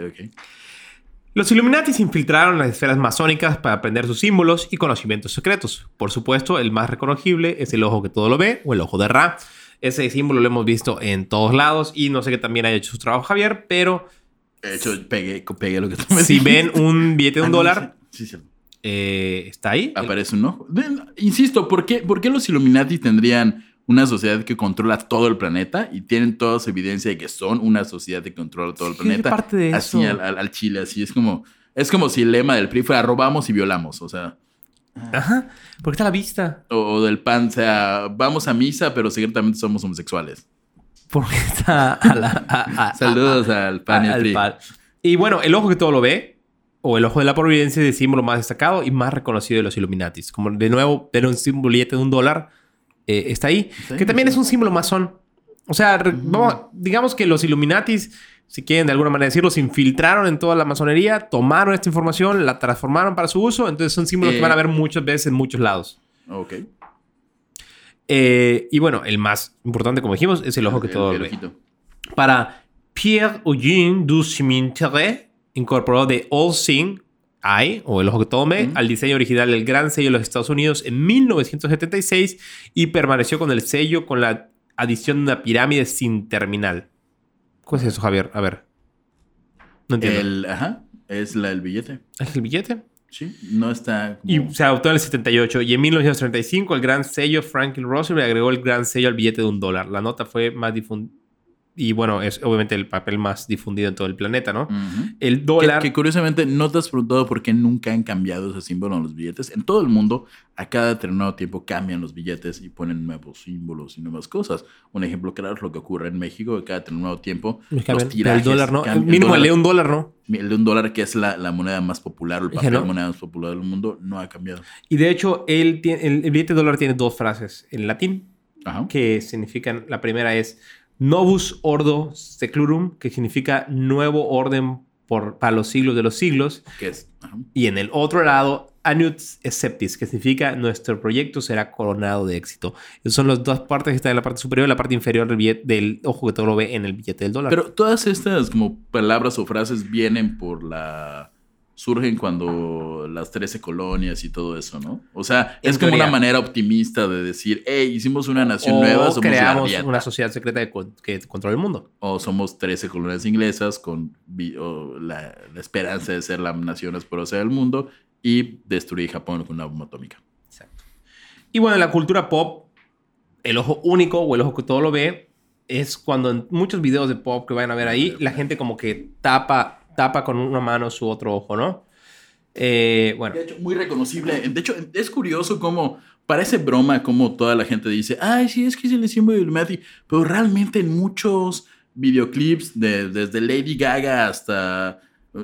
Los Illuminati se infiltraron en las esferas masónicas para aprender sus símbolos y conocimientos secretos. Por supuesto, el más reconocible es el ojo que todo lo ve o el ojo de Ra. Ese símbolo lo hemos visto en todos lados y no sé que también haya hecho su trabajo Javier, pero De hecho, pegué, pegué lo que tú me si dijiste. ven un billete de Ah, un no, dólar, Sí, sí, sí. eh, está ahí. Aparece un ojo. Insisto, ¿por qué, por qué los Illuminati tendrían una sociedad que controla todo el planeta y tienen toda su evidencia de que son una sociedad que controla todo el Sí, planeta? parte de así eso. al, al- al chile, así es como es como si el lema del PRI fuera robamos y violamos, o sea, Ajá. Porque está a la vista. o, o del PAN sea vamos a misa pero secretamente somos homosexuales. Porque está a la. a- a- Saludos al PAN y al PRI. PAN. Y bueno, el ojo que todo lo ve, o el ojo de la providencia, es el símbolo más destacado y más reconocido de los Illuminatis. Como de nuevo, tener un billete de un dólar eh, está ahí. Que también es un símbolo masón. O sea, vamos, digamos que los Illuminatis, si quieren de alguna manera decirlo, se infiltraron en toda la masonería, tomaron esta información, la transformaron para su uso. Entonces son símbolos Eh. que van a ver muchas veces en muchos lados. Ok. Eh, y bueno, el más importante, como dijimos, es el ojo que El- todo el ve. Para Pierre Eugène du Ciminterre, incorporó The All Seeing Eye, o el ojo que Ujú. al diseño original del Gran Sello de los Estados Unidos en 1976 y permaneció con el sello con la adición de una pirámide sin terminal. ¿Cuál es eso, Javier? A ver. No entiendo. El, ajá, es la del billete. ¿Es el billete? Sí, no está como- Y se adoptó en el 78 y en 1935 el gran sello Franklin Roosevelt agregó el gran sello al billete de un dólar. La nota fue más difundida. Y bueno, es obviamente el papel más difundido en todo el planeta, ¿no? Ujú. El Que, dólar... que curiosamente no te has preguntado por qué nunca han cambiado ese símbolo en los billetes. En todo el mundo, a cada determinado tiempo cambian los billetes y ponen nuevos símbolos y nuevas cosas. Un ejemplo claro es lo que ocurre en México, que cada determinado tiempo Los tirajes el dólar, ¿no? cambian. Mínimo el dólar- de un dólar, ¿no? el de un dólar, que es la, la moneda más popular, el papel ¿no? moneda más popular del mundo, no ha cambiado. Y de hecho, tiene- el, el billete de dólar tiene dos frases en latín Ajá. que significan, la primera es Novus Ordo Seclorum, que significa nuevo orden por, para los siglos de los siglos. ¿Qué es? Y en el otro lado, Anut Sceptis, que significa nuestro proyecto será coronado de éxito. Esas son las dos partes que están en la parte superior y la parte inferior del, billete, del ojo que todo lo ve en el billete del dólar. Pero todas estas como palabras o frases vienen por la... surgen cuando las 13 colonias y todo eso, ¿no? O sea, En es como teoría. una manera optimista de decir, hey, hicimos una nación o nueva, somos la creamos Arrieta". una sociedad secreta que controla el mundo. O somos 13 colonias inglesas con la, la esperanza de ser la nación poderosa del mundo y destruir Japón con una bomba atómica. Exacto. Y bueno, en la cultura pop, el ojo único o el ojo que todo lo ve es cuando en muchos videos de pop que vayan a ver ahí, la gente como que tapa, tapa con una mano su otro ojo, ¿no? Eh, bueno, De hecho, muy reconocible. De hecho, es curioso cómo parece broma como toda la gente dice, ay, sí, es que es el símbolo de Illuminati. Pero realmente en muchos videoclips, de- desde Lady Gaga hasta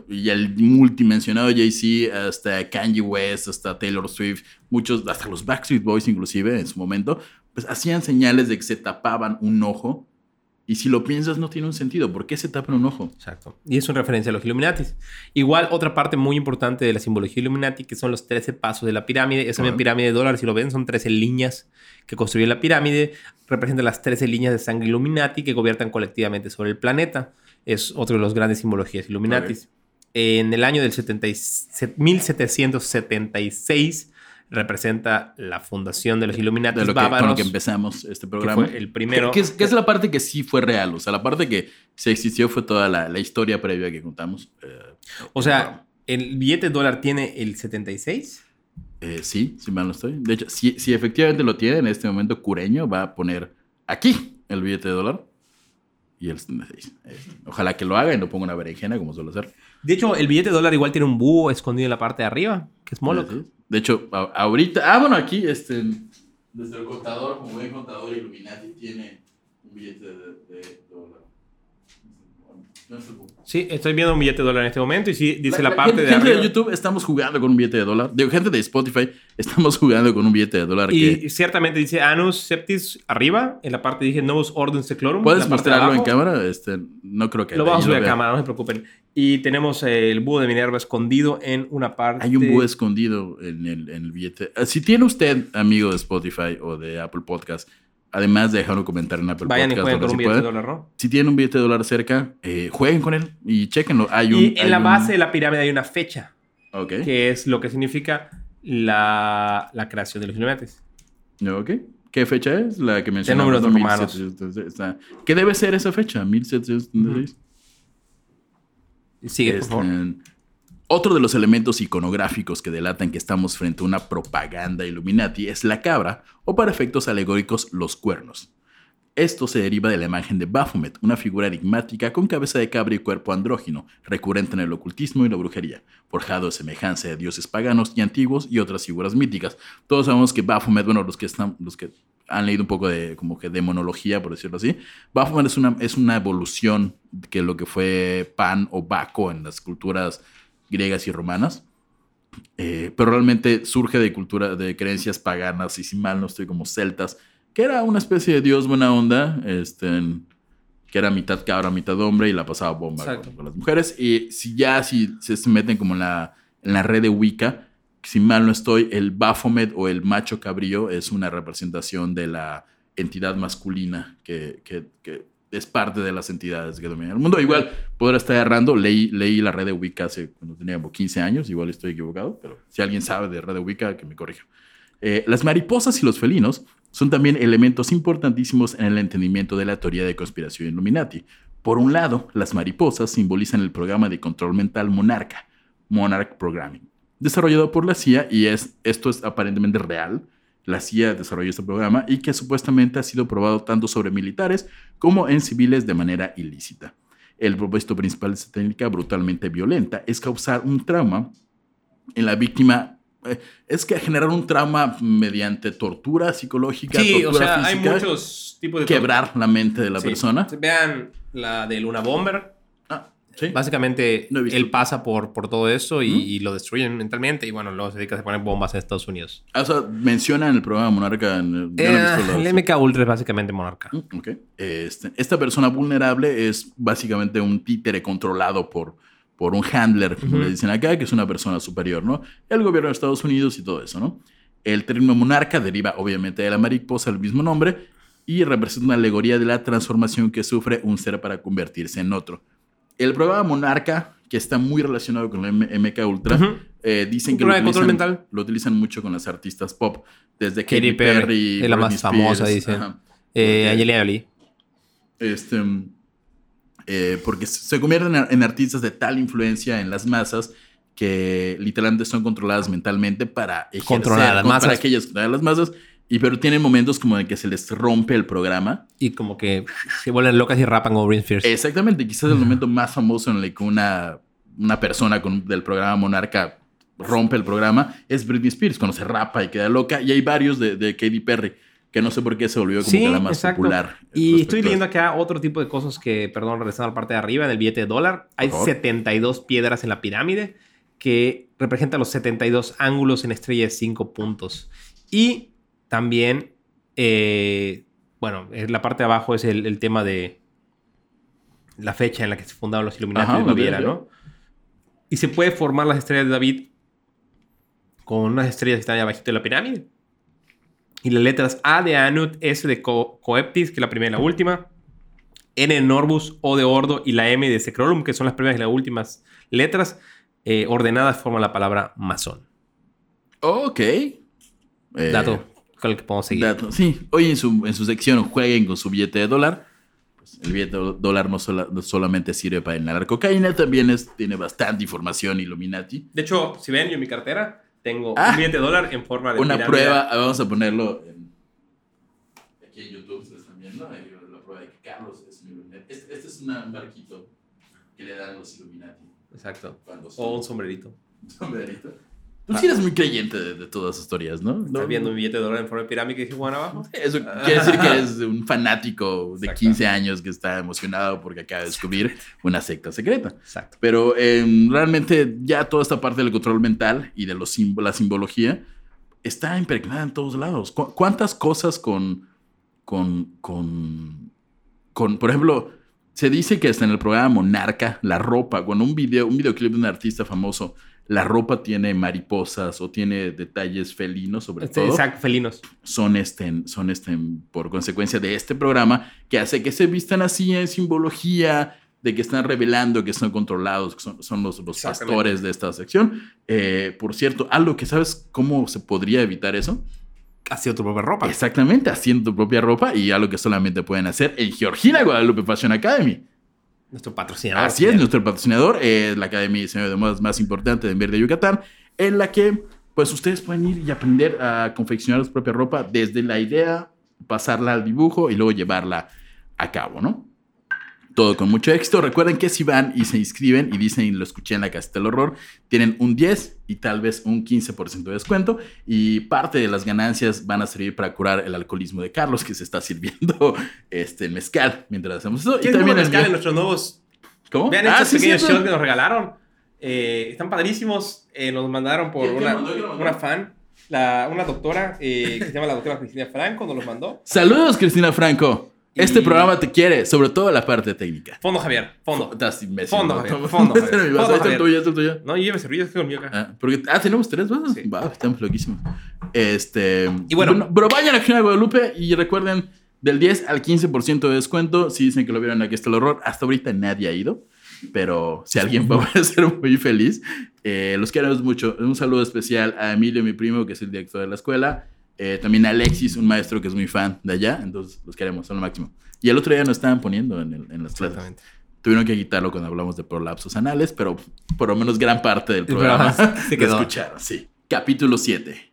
y el multimensionado Jay-Z, hasta Kanye West, hasta Taylor Swift, muchos, hasta los Backstreet Boys inclusive en su momento, pues hacían señales de que se tapaban un ojo. Y si lo piensas, no tiene un sentido. ¿Por qué se tapan un ojo? exacto. Y es una referencia a los Illuminatis. Igual, otra parte muy importante de la simbología Illuminati, que son los 13 pasos de la pirámide. Esa pirámide de dólares, si lo ven, son 13 líneas que construyen la pirámide. Representan las 13 líneas de sangre Illuminati que gobiernan colectivamente sobre el planeta. Es otro de los grandes simbologías Illuminatis. En el año del 70 y- 1776 representa la fundación de los Illuminatis De lo que, con bávaros. lo que empezamos este que programa. fue el primero. Que, que es, que es la parte que sí fue real. O sea, la parte que se existió fue toda la, la historia previa que contamos. Eh, O sea, el billete dólar tiene el 76. eh, sí, si mal no estoy. De hecho, si, si efectivamente lo tiene, en este momento Cureño va a poner aquí el billete de dólar y el 76. Eh, ojalá que lo haga y no ponga una berenjena como suele hacer. De hecho, el billete de dólar igual tiene un búho escondido en la parte de arriba, que es Moloch. Sí. De hecho, a- ahorita. Ah, bueno, aquí, este. El contador, como buen contador Illuminati, tiene un billete de, de. No. Sí, estoy viendo un billete de dólar en este momento y sí dice la, La- parte gente, de gente arriba. de YouTube estamos jugando con un billete de dólar. Digo, gente de Spotify estamos jugando con un billete de dólar. y que ciertamente dice Anus Septis arriba. En la parte dije Novus Ordin Seclorum. ¿Puedes mostrarlo en cámara? Este, no creo que Lo vamos a subir a cámara, no se preocupen. Y tenemos el búho de Minerva escondido en una parte. Hay un búho escondido en el, en el billete. Ah, Si tiene usted, amigo de Spotify o de Apple Podcast, además de dejar un comentario en Apple Vayan y Podcast, jueguen con donde un billete de dólar, ¿no? si tienen un billete de dólar cerca, eh, jueguen con él y chequenlo. Hay un, Y en hay la un- base de la pirámide hay una fecha, Ok. que es lo que significa la, la creación de los Illuminatis. Ok. ¿Qué fecha es? La que mencionamos. números romanos. 1776. Está- ¿Qué debe ser esa fecha? 1776. Sigue, por Este, favor. Otro de los elementos iconográficos que delatan que estamos frente a una propaganda Illuminati es la cabra, o para efectos alegóricos, los cuernos. Esto se deriva de la imagen de Baphomet, una figura enigmática con cabeza de cabra y cuerpo andrógino, recurrente en el ocultismo y la brujería, forjado a semejanza de dioses paganos y antiguos y otras figuras míticas. Todos sabemos que Baphomet, bueno, los que están, los que han leído un poco de como que demonología, por decirlo así, Baphomet es una, es una evolución que lo que fue Pan o Baco en las culturas griegas y romanas. Eh, pero realmente surge de cultura, de creencias paganas, y si mal no estoy como celtas, que era una especie de dios buena onda, este, que era mitad cabra, mitad hombre, y la pasaba bomba con las mujeres. Y si ya si se meten como en la, en la red de Wicca, si mal no estoy, el Baphomet o el macho cabrío es una representación de la entidad masculina que, que- que es parte de las entidades que dominan el mundo. Igual, podrá estar errando, leí, leí la red de Wicca hace cuando tenía como 15 años, igual estoy equivocado, pero si alguien sabe de red de Wicca, que me corrija. Eh, las mariposas y los felinos son también elementos importantísimos en el entendimiento de la teoría de conspiración Illuminati. Por un lado, las mariposas simbolizan el programa de control mental Monarca, Monarch Programming, desarrollado por la CIA y es, esto es aparentemente real, la CIA desarrolló este programa y que supuestamente ha sido probado tanto sobre militares como en civiles de manera ilícita. El propósito principal de esta técnica brutalmente violenta es causar un trauma en la víctima. eh, Es que generar un trauma mediante tortura psicológica, Sí, o sea, hay muchos tipos de... quebrar la mente de la Sí. persona. Vean la de Luna Bomber. Sí. Básicamente, No él pasa por, por todo eso y, lo destruyen mentalmente. Y bueno, luego se dedica a poner bombas en Estados Unidos. Ah, O sea, menciona en el programa Monarca. En el, no Eh, los- el MK Ultra es básicamente monarca. Mm, ok. Este, esta persona vulnerable es básicamente un títere controlado por, por un handler, como Ujú. le dicen acá, que es una persona superior, ¿no? El gobierno de Estados Unidos y todo eso, ¿no? El término monarca deriva obviamente de la mariposa, el mismo nombre, y representa una alegoría de la transformación que sufre un ser para convertirse en otro. El programa Monarca, que está muy relacionado con el M- MK Ultra, eh, dicen que lo utilizan, mental. lo utilizan mucho con las artistas pop, desde Katy Katy Perry, es la más famosa, dicen. ajá. Eh, Porque- Angelina Jolie. Este, eh, porque se convierten en, artistas de tal influencia en las masas que literalmente son controladas mentalmente para ejercer, Controlar a las con- para masas. que ellas las masas. Y pero tienen momentos como en que se les rompe el programa. Y como que se vuelven locas y rapan como Britney Spears. Exactamente, quizás el momento más famoso en el que una, una persona con- del programa Monarca rompe el programa es Britney Spears, cuando se rapa y queda loca. Y hay varios de, de Katy Perry, que no sé por qué se volvió como Sí, que la más exacto. popular. Y estoy leyendo acá otro tipo de cosas que, perdón, regresando a la parte de arriba, en el billete de dólar, hay favor. 72 piedras en la pirámide que representan los 72 ángulos en estrella de 5 puntos. Y también, eh, bueno, en la parte de abajo es el, el tema de la fecha en la que se fundaron los Illuminati Ajá, de Baviera, ¿no? Y se puede formar las estrellas de David con unas estrellas que están abajito de la pirámide. Y las letras A de Anut, S de Co- Coeptis, que es la primera y la última. N de Norbus, O de Ordo y la M de Secrolum, que son las primeras y las últimas letras, eh, ordenadas forman la palabra masón. Ok. Eh, Dato con el que podemos seguir. dato. Sí, hoy en su, en su sección jueguen con su billete de dólar. Pues el billete de dólar no, sola- no solamente sirve para inhalar cocaína, también es, tiene bastante información Illuminati. De hecho, si ven yo en mi cartera, tengo Ah. un billete de dólar en forma de Una pirámide. prueba, vamos a ponerlo en- aquí en YouTube, se están viendo, ahí la prueba de que Carlos es un Illuminati. Este, este es una- un barquito que le dan los Illuminati Exacto. cuando O un sombrerito. sombrerito. Tú sí eres muy creyente de, de todas esas historias, ¿no? Estás ¿No? viendo un billete de dólar en forma de pirámide que dice Juan abajo. Eso quiere decir que eres un fanático de Exacto. 15 años que está emocionado porque acaba de descubrir una secta secreta. Exacto. Pero eh, realmente ya toda esta parte del control mental y de los la simbología está impregnada en todos lados. ¿Cu- ¿Cuántas cosas con, con, con, con, por ejemplo, se dice que hasta en el programa Monarca, la ropa, cuando un video, un videoclip de un artista famoso, la ropa tiene mariposas o tiene detalles felinos sobre Este, todo exacto, felinos. son, este, son este, por consecuencia de este programa que hace que se vistan así en simbología de que están revelando que son controlados, que son, son los, los pastores de esta sección. Eh, por cierto, algo que sabes cómo se podría evitar eso. Ha sido tu propia ropa. Exactamente, haciendo tu propia ropa y algo que solamente pueden hacer en Georgina Guadalupe Fashion Academy. Nuestro patrocinador. Así es, nuestro patrocinador, eh, la academia de diseño de modas más importante de Enver de Yucatán, en la que pues ustedes pueden ir y aprender a confeccionar su propia ropa desde la idea, pasarla al dibujo y luego llevarla a cabo, ¿no? Todo con mucho éxito. Recuerden que si van y se inscriben y dicen, lo escuché en la casita del horror, tienen un 10 y tal vez un 15% de descuento. Y parte de las ganancias van a servir para curar el alcoholismo de Carlos, que se está sirviendo este, el mezcal mientras hacemos eso. Y ¿Quieren también mezcal en nuestros nuevos ¿Cómo? Vean Ah, estos sí, pequeños que nos regalaron. Eh, están padrísimos. Eh, nos mandaron por ¿Quién- quién una, una fan. La, una doctora eh, que se llama la doctora Cristina Franco nos los mandó. Saludos, Cristina Franco. Este programa te quiere, sobre todo la parte técnica. Fondo Javier, fondo. Estás imbécil. Fondo, ¿no? Javier, fondo, Este Javier. es mi vaso, Fondo, este es el Javier. tuyo, este es el tuyo. No, yo me serví, yo estoy con el mío acá. Ah, porque, ah, tenemos tres vasos. Sí. Va, estamos loquísimos. Este. Y bueno- pero vayan a General Guadalupe y recuerden del 10 al 15% de descuento. Si dicen que lo vieron aquí está el horror. Hasta ahorita nadie ha ido. Pero si alguien va a ser muy feliz. Eh, los queremos mucho. Un saludo especial a Emilio, mi primo, que es el director de la escuela. Eh, también Alexis, un maestro que es muy fan de allá. Entonces los queremos, son lo máximo. Y el otro día nos estaban poniendo en, el- en las clases. Tuvieron que quitarlo cuando hablamos de prolapsos anales, pero por lo menos gran parte del El programa se lo quedó. escucharon, sí. Capítulo 7.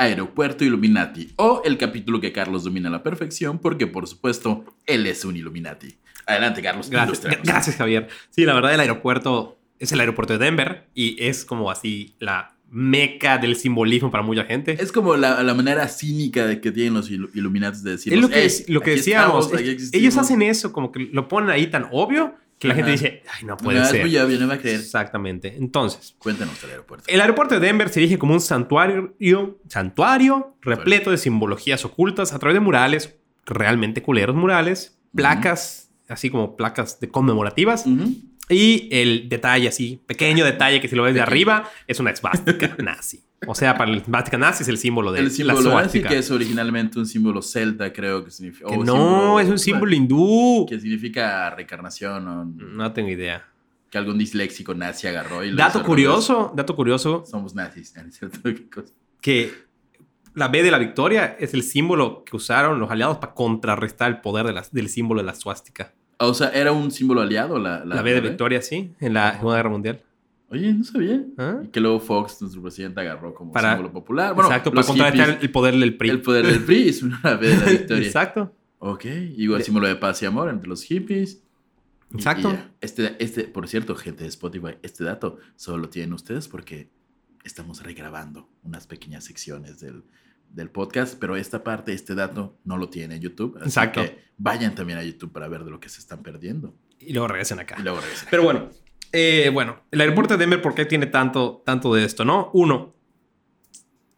Aeropuerto Illuminati o el capítulo que Carlos domina a la perfección porque por supuesto él es un Illuminati. Adelante Carlos. Gracias, gracias Javier. Sí, la verdad el aeropuerto es el aeropuerto de Denver y es como así la meca del simbolismo para mucha gente. Es como la, la manera cínica de que tienen los ilu- Illuminati de decir Es lo que, lo que decíamos. es- ellos hacen eso. como que lo ponen ahí tan obvio que la gente Ajá. dice, ay, no puede No, es ser. muy obvio, no va a creer. Exactamente. Entonces, Cuéntanos del aeropuerto. el aeropuerto de Denver se erige como un santuario, santuario repleto de simbologías ocultas a través de murales, realmente culeros murales, placas, así como placas de conmemorativas. Ujú. Y el detalle así, pequeño detalle que si lo ves de arriba, es una esvástica nazi. O sea, para el esvástica nazi es el símbolo de El la símbolo nazi, suástica. que es originalmente un símbolo celta, creo que significa. Que no, es un símbolo hindú. Que significa reencarnación o No tengo idea. que algún disléxico nazi agarró y lo Dato curioso, dato curioso. Somos nazis, ¿no es cierto? Que la B de la victoria es el símbolo que usaron los aliados para contrarrestar el poder de la- del símbolo de la suástica. Ah, O sea, ¿era un símbolo aliado la, La, B de victoria, sí, en la Segunda Guerra Mundial. Oye, no sabía. ¿Ah? Y que luego Fox, nuestro presidente, agarró como Para- símbolo popular. Bueno, Exacto, para contrarrestar el poder del PRI. el poder del PRI es una B de la victoria. Exacto. Ok, igual De- símbolo de paz y amor entre los hippies. Y- Exacto. y ya. este, este, por cierto, gente de Spotify, este dato solo lo tienen ustedes porque estamos regrabando unas pequeñas secciones del, del podcast, pero esta parte, este dato, no lo tiene YouTube. Así Exacto. que vayan también a YouTube para ver de lo que se están perdiendo. Y luego regresan acá. Y luego regresen. Pero bueno, eh, bueno, el aeropuerto de Denver, ¿por qué tiene tanto, tanto de esto, no? Uno,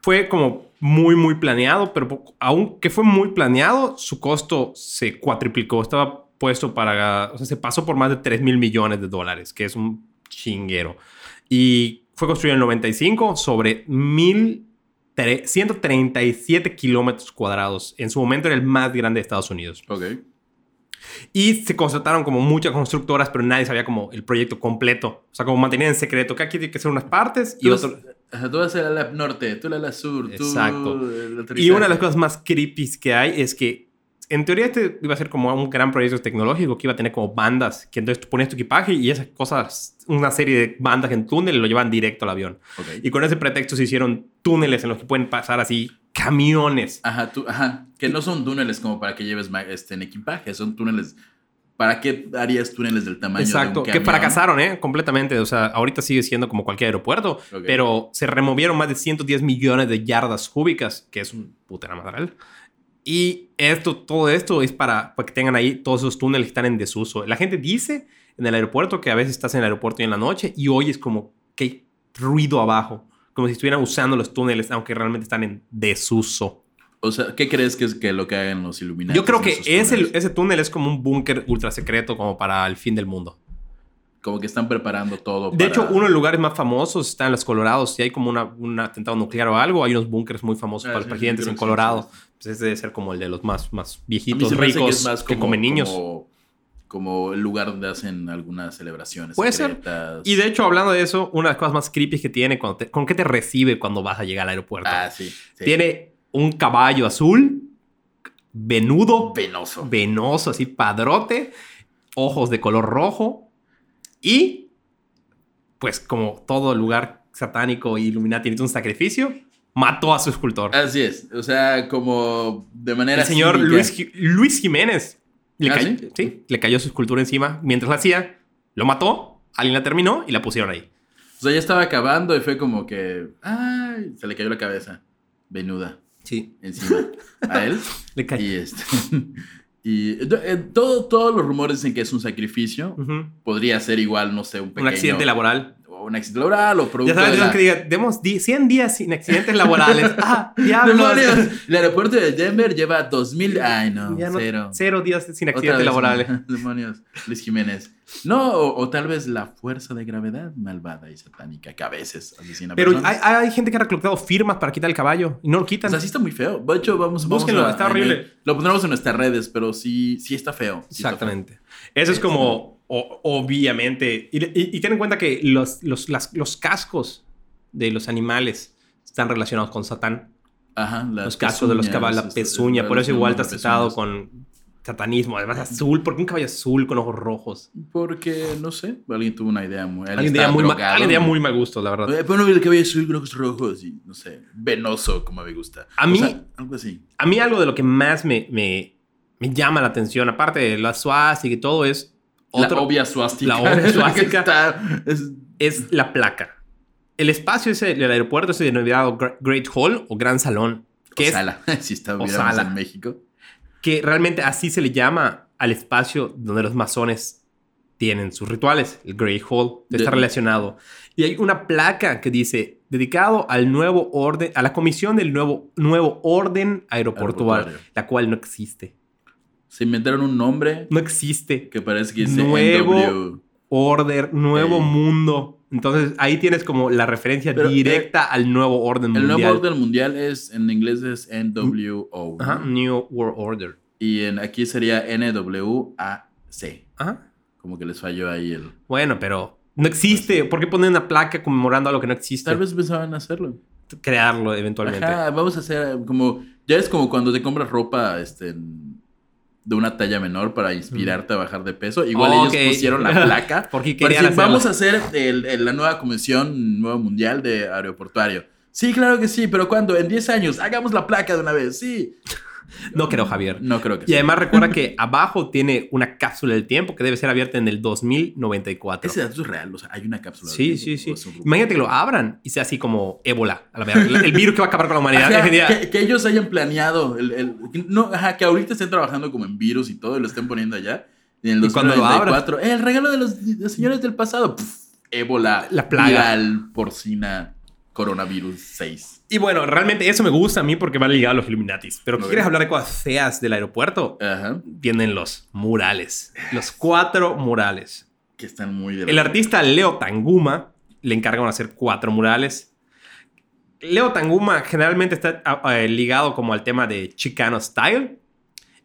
fue como muy, muy planeado, pero aunque fue muy planeado, su costo se cuatriplicó. Estaba puesto para, o sea, se pasó por más de 3 mil millones de dólares, que es un chinguero. Y fue construido en el 95 sobre mil 137 kilómetros cuadrados. En su momento era el más grande de Estados Unidos. Ok. Y se contrataron como muchas constructoras, pero nadie sabía como el proyecto completo. O sea, como mantenían en secreto que aquí tiene que ser unas partes y ajá, tú vas a la norte, tú a la sur, tú Exacto. Y una de las cosas más creepy que hay es que en teoría este iba a ser como un gran proyecto tecnológico que iba a tener como bandas, que entonces tú pones tu equipaje y esas cosas, una serie de bandas en túnel lo llevan directo al avión. Ok. Y con ese pretexto se hicieron túneles en los que pueden pasar así camiones. Ajá, tú, ajá, que no son túneles como para que lleves este, en equipaje, son túneles. ¿Para qué harías túneles del tamaño Exacto, de un que camión? fracasaron, ¿eh? Completamente. O sea, ahorita sigue siendo como cualquier aeropuerto, Ok. pero se removieron más de 110 millones de yardas cúbicas, que es un putera madral. Y esto, todo esto es para, para que tengan ahí todos esos túneles que están en desuso. La gente dice en el aeropuerto que a veces estás en el aeropuerto y en la noche y oyes como que hay ruido abajo, como si estuvieran usando los túneles, aunque realmente están en desuso. O sea, ¿qué crees que es que lo que hagan los Illuminati? Yo creo que ese, ese túnel es como un búnker ultra secreto como para el fin del mundo. Como que están preparando todo De para- hecho, uno de los lugares más famosos está en los Colorados. Si hay como una- un atentado nuclear o algo, hay unos búnkers muy famosos Ah, para los presidentes sí, en Colorado. sí, Pues ese debe ser como el de los más, más viejitos, ricos, que más que comen niños. Como, como el lugar donde hacen algunas celebraciones Puede ser. Y de hecho, hablando de eso, una de las cosas más creepy que tiene, cuando te- ¿con qué te recibe cuando vas a llegar al aeropuerto? Ah, sí. sí. Tiene un caballo azul, venudo, Venoso. venoso, así padrote, ojos de color rojo y pues como todo lugar satánico y Illuminati necesita un sacrificio, mató a su escultor. Así es. O sea, como de manera El señor cínica. Luis, Luis Jiménez le, ¿Ah, cayó, sí? sí, le cayó su escultura encima mientras la hacía, lo mató, alguien la terminó y la pusieron ahí. O sea, ya estaba acabando y fue como que. ¡Ay! Se le cayó la cabeza. Venuda. Sí. Encima. A él. Le cayó. Y este. Y eh, todo, todos los rumores dicen que es un sacrificio. Podría ser igual, no sé, un pequeño. Un accidente laboral. O un accidente laboral o producto Ya sabes, de la- que diga, demos di- 100 días sin accidentes laborales. ¡Ah, diablos! ¡Demonios! El aeropuerto de Denver lleva 2000. Ay, no, cero. Cero días sin accidentes laborales. Demonios. Luis Jiménez. No, o, o tal vez la fuerza de gravedad malvada y satánica que a veces asesina Pero hay, gente que ha reclutado firmas para quitar el caballo y no lo O quitan. sea, sí está muy feo. De hecho, vamos, vamos Búsquenlo, a- está horrible. Lo pondremos en nuestras redes, pero sí, sí está feo. sí está Exactamente. Eso es como, o- obviamente, y, y- y ten en cuenta que los, los, las- los cascos de los animales están relacionados con Satán. Ajá, los cascos de los caballos, la pezuña. Por eso igual está citado con satanismo. Además, azul. ¿Por qué un caballo azul con ojos rojos? Porque, no sé, alguien tuvo una idea muy... Alguien tenía muy, mal, alguien tenía muy mal gusto, la verdad. Eh, Pero el cabello azul con ojos rojos y, no sé, venoso, como me gusta. A O mí- sea, algo así. A mí algo de lo que más me, me, me llama la atención, aparte de la suástica y todo, es, la otro, obvia suástica. la obvia Es suástica. está- es- es la placa. El espacio ese del aeropuerto es denominado Great Hall o Gran Salón, que, o es, sala, si estuviéramos sala. en México. que realmente así se le llama al espacio donde los masones tienen sus rituales, el Great Hall, está relacionado. Y hay una placa que dice, dedicado al nuevo orden, a la comisión del nuevo, nuevo orden aeroportuario, Aeroportuario. la cual no existe. Se inventaron un nombre No existe. que parece que dice Nuevo- NW. Order, nuevo mundo. Entonces ahí tienes como la referencia Pero, directa al nuevo orden El mundial. nuevo orden mundial es, en inglés es NWO. Ajá, New World Order. Y en, aquí sería NWAC. Ajá. Como que les falló ahí el... Bueno, pero no existe. ¿Por qué poner una placa conmemorando algo que no existe? Tal vez pensaban hacerlo. crearlo eventualmente. Ajá, vamos a hacer como... Ya es como cuando te compras ropa este, en- de una talla menor para inspirarte a bajar de peso. Igual ellos pusieron la placa. Porque querían decir, vamos a hacer el- el- la nueva convención nuevo mundial de aeroportuario. Sí, claro que sí, pero ¿cuándo? En 10 años. Hagamos la placa de una vez, sí. No creo, Javier. No creo que Y sí. además recuerda que abajo tiene una cápsula del tiempo que debe ser abierta en el 2094. Ese dato es real, o sea, hay una cápsula. Sí, del sí, tiempo, sí. rumor. Imagínate que lo abran y sea así como ébola. A la verga. El, virus que va a acabar con la humanidad. Ajá, Ese día- que, que ellos hayan planeado, el, el- no, ajá, que ahorita estén trabajando como en virus y todo y lo estén poniendo allá. Y en el Y cuando lo 2094, el regalo de los, de los señores del pasado, ébola, La plaga. viral, porcina, coronavirus 6. Y bueno, realmente eso me gusta a mí porque va ligado a los Illuminatis. Pero Ok. ¿quieres hablar de cosas feas del aeropuerto? Ajá, Vienen los murales. Los cuatro murales. que están muy de El artista Leo Tanguma le encargaron hacer cuatro murales. Leo Tanguma generalmente está ah, eh, ligado como al tema de Chicano Style.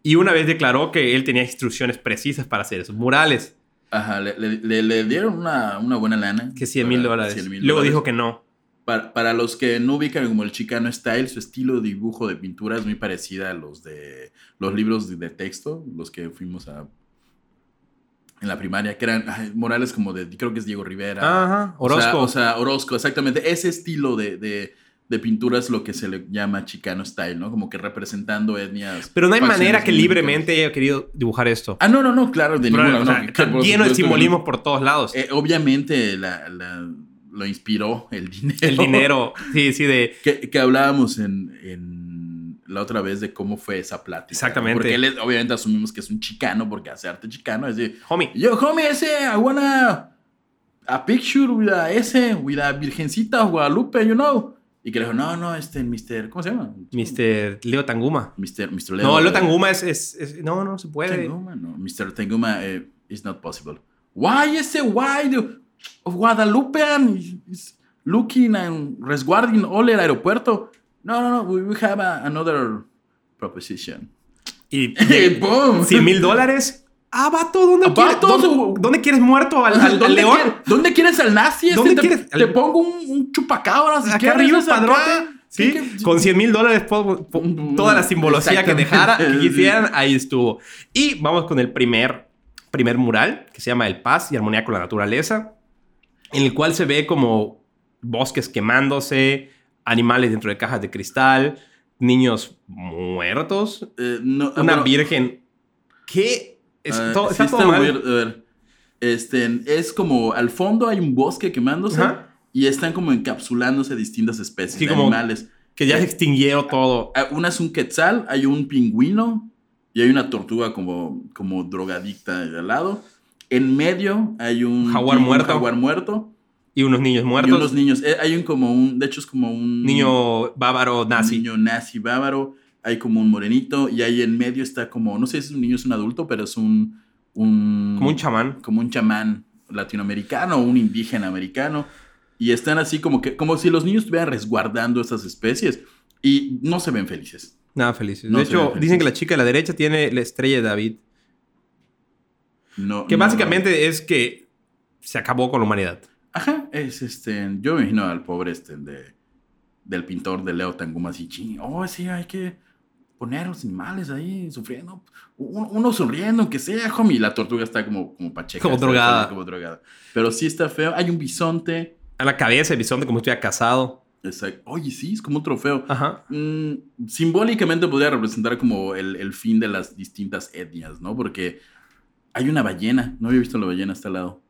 Y una vez declaró que él tenía instrucciones precisas para hacer esos murales. Ajá, le, le- le- le dieron una, una buena lana. Que 100 mil dólares. 100,000 Luego dólares. dijo que no. Para, para los que no ubican como el Chicano Style, su estilo de dibujo de pintura es muy parecida a los de los libros de, de texto, los que fuimos a en la primaria, que eran ay, morales como de, creo que es Diego Rivera. Ajá, O sea, Orozco. O sea, Orozco, exactamente. Ese estilo de, de, de pintura es lo que se le llama Chicano Style, ¿no? Como que representando etnias. Pero no hay manera que libremente haya querido dibujar esto. Ah, no, no, no, claro, de Pero, ninguna o sea, no, está que por lleno de simbolismo por todos lados. Eh, obviamente la- la- lo inspiró el dinero. el dinero, sí, sí, de... Que, que hablábamos en, en la otra vez de cómo fue esa plática. Exactamente. Porque él obviamente asumimos que es un chicano porque hace arte chicano. Es decir, Homie, yo, homie, ese, I wanna a picture with a ese, with a virgencita Guadalupe, you know. Y que le dijo, no, no, este, Mr. ¿Cómo se llama? Mr. Leo Tanguma. Mr. Mr. Leo. No, Leo eh, Tanguma es, es- es- No, no se puede. Tanguma, no. Mr. Tanguma eh, is not possible. Why ese why the- of Guadalupe and is looking and resguarding all el aeropuerto? No, no, no, we, have a- another proposition. Y ¡Pum! 100 mil dólares. Ah, vato, ¿dónde, quieres, ¿dónde, dónde quieres muerto al, al- ¿Dónde, león? quiere- ¿Dónde quieres al nazi? este? ¿Dónde te, quieres? te pongo un, un chupacabras. si Acá quieres, arriba, acá. Sí, ¿Qué- qué- con 100 mil dólares, po- po- toda la simbología que dejara, que Sí. quisieran, ahí estuvo. Y vamos con el primer, primer mural, que se llama El Paz y Armonía con la Naturaleza, en el cual se ve como bosques quemándose, animales dentro de cajas de cristal, niños muertos, Eh, no, una bueno, virgen. ¿Qué? Es ah, todo- sí está todo mal. weird. A ver, este, es como al fondo hay un bosque quemándose y están como encapsulándose distintas especies Sí, de como- animales. Que ya se extinguieron todo. Ah, Una es un quetzal, hay un pingüino y hay una tortuga como, como drogadicta al lado. En medio hay un Jaguar un muerto. jaguar muerto Y unos niños y muertos. unos niños. Eh, hay un como un, de hecho es como un Niño bávaro un nazi. niño nazi bávaro. Hay como un morenito y ahí en medio está como, no sé si es un niño o es un adulto, pero es un, un Como un chamán. como un chamán latinoamericano un indígena americano. Y están así como que, como si los niños estuvieran resguardando estas especies. Y no se ven felices. Nada felices. No de hecho, felices. dicen que la chica de la derecha tiene la estrella de David. No, Que no- básicamente es que se acabó con la humanidad. Ajá, es este. Yo me imagino al pobre este de, del pintor de Leo Tanguma así, ching, oh, sí, hay que. poner a los animales ahí sufriendo. Uno, uno sonriendo, aunque sea, homie. Y la tortuga está como, como pacheca. Como drogada. Como drogada. Pero sí está feo. Hay un bisonte. A la cabeza el bisonte como si estuviera casado. Exacto. Oye, sí, es como un trofeo. Ajá. Mm, simbólicamente podría representar como el, el fin de las distintas etnias, ¿no? Porque hay una ballena. No había visto la ballena hasta al lado.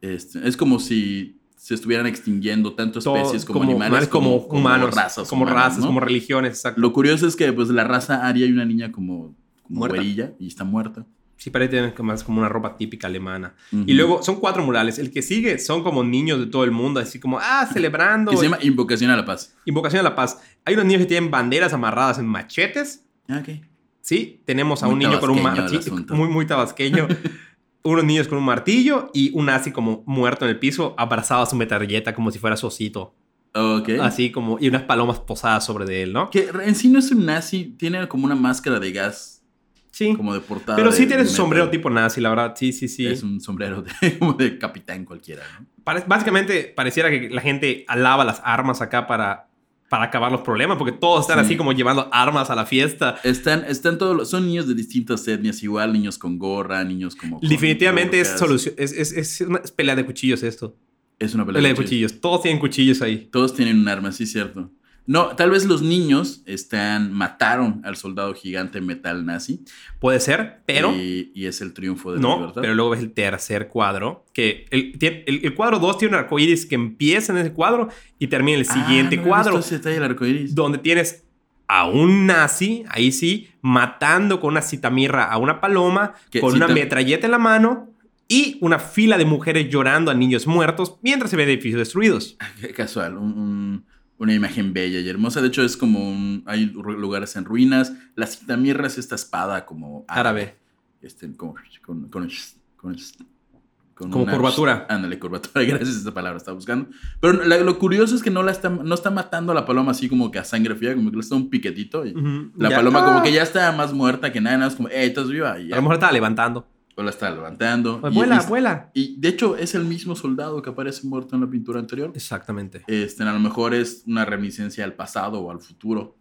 Este, es como si se estuvieran extinguiendo tanto especies como, animales como, humanos. razas Como humanas, razas, ¿no? como religiones, exacto. Lo curioso es que pues la raza aria hay una niña como, como Muerta. güerilla y está muerta. Sí, parece más como una ropa típica alemana. Ujú. Y luego son cuatro murales. El que sigue son como niños de todo el mundo, así como, ah, celebrando. Que se llama Invocación a la Paz. Invocación a la paz. Hay unos niños que tienen banderas amarradas en machetes. Ah, ok. Sí, tenemos a Muy un niño con un martillo. Muy, muy tabasqueño. unos niños con un martillo y un nazi como muerto en el piso, abrazado a su metralleta como si fuera su osito. Ok. Así como, y unas palomas posadas sobre de él, ¿no? Que en sí no es un nazi, tiene como una máscara de gas, Sí. como de portada. Pero sí tiene su sombrero tipo nazi, la verdad. Sí, sí, sí. Es un sombrero de, como de capitán cualquiera, ¿no? Pare- básicamente pareciera que la gente alaba las armas acá para, para acabar los problemas, porque todos están Sí. así como llevando armas a la fiesta. Están, están todos, los- son niños de distintas etnias, igual niños con gorra, niños como... con Definitivamente es, solución, es, es, es una pelea de cuchillos esto. Es una pelea Pelea de de cuchillos. cuchillos. Todos tienen cuchillos ahí. Todos tienen un arma, sí, cierto. No, tal vez los niños están, mataron al soldado gigante metal nazi. Puede ser, pero... Y, y es el triunfo de la No, libertad. pero luego ves el tercer cuadro, que el, el, el cuadro 2 tiene un arcoíris que empieza en ese cuadro y termina en el Ah, siguiente no había cuadro, ese detalle del arco iris. donde tienes a un nazi, ahí sí, matando con una citamirra a una paloma, ¿Qué con una metralleta en la mano y una fila de mujeres llorando a niños muertos mientras se ven edificios destruidos. Qué casual, un- un- una imagen bella y hermosa. De hecho, es como un, hay lugares en ruinas. La citamirra es esta espada como Árabe. Este, como, con, con, con- con Como curvatura. Ándale, curvatura. Gracias, esa palabra estaba buscando. Pero la- lo curioso es que no la está, no está matando a la paloma así como que a sangre fría, como que le está un piquetito. Y. La Ya- paloma como ¡Ah! que ya está más muerta que nada, nada más como, hey, estás viva. Y A lo mejor estaba levantando. O la está levantando. Pues Y- vuela, y- vuela. Y de hecho es el mismo soldado que aparece muerto en la pintura anterior. Exactamente. Este, a lo mejor es una reminiscencia al pasado o al futuro.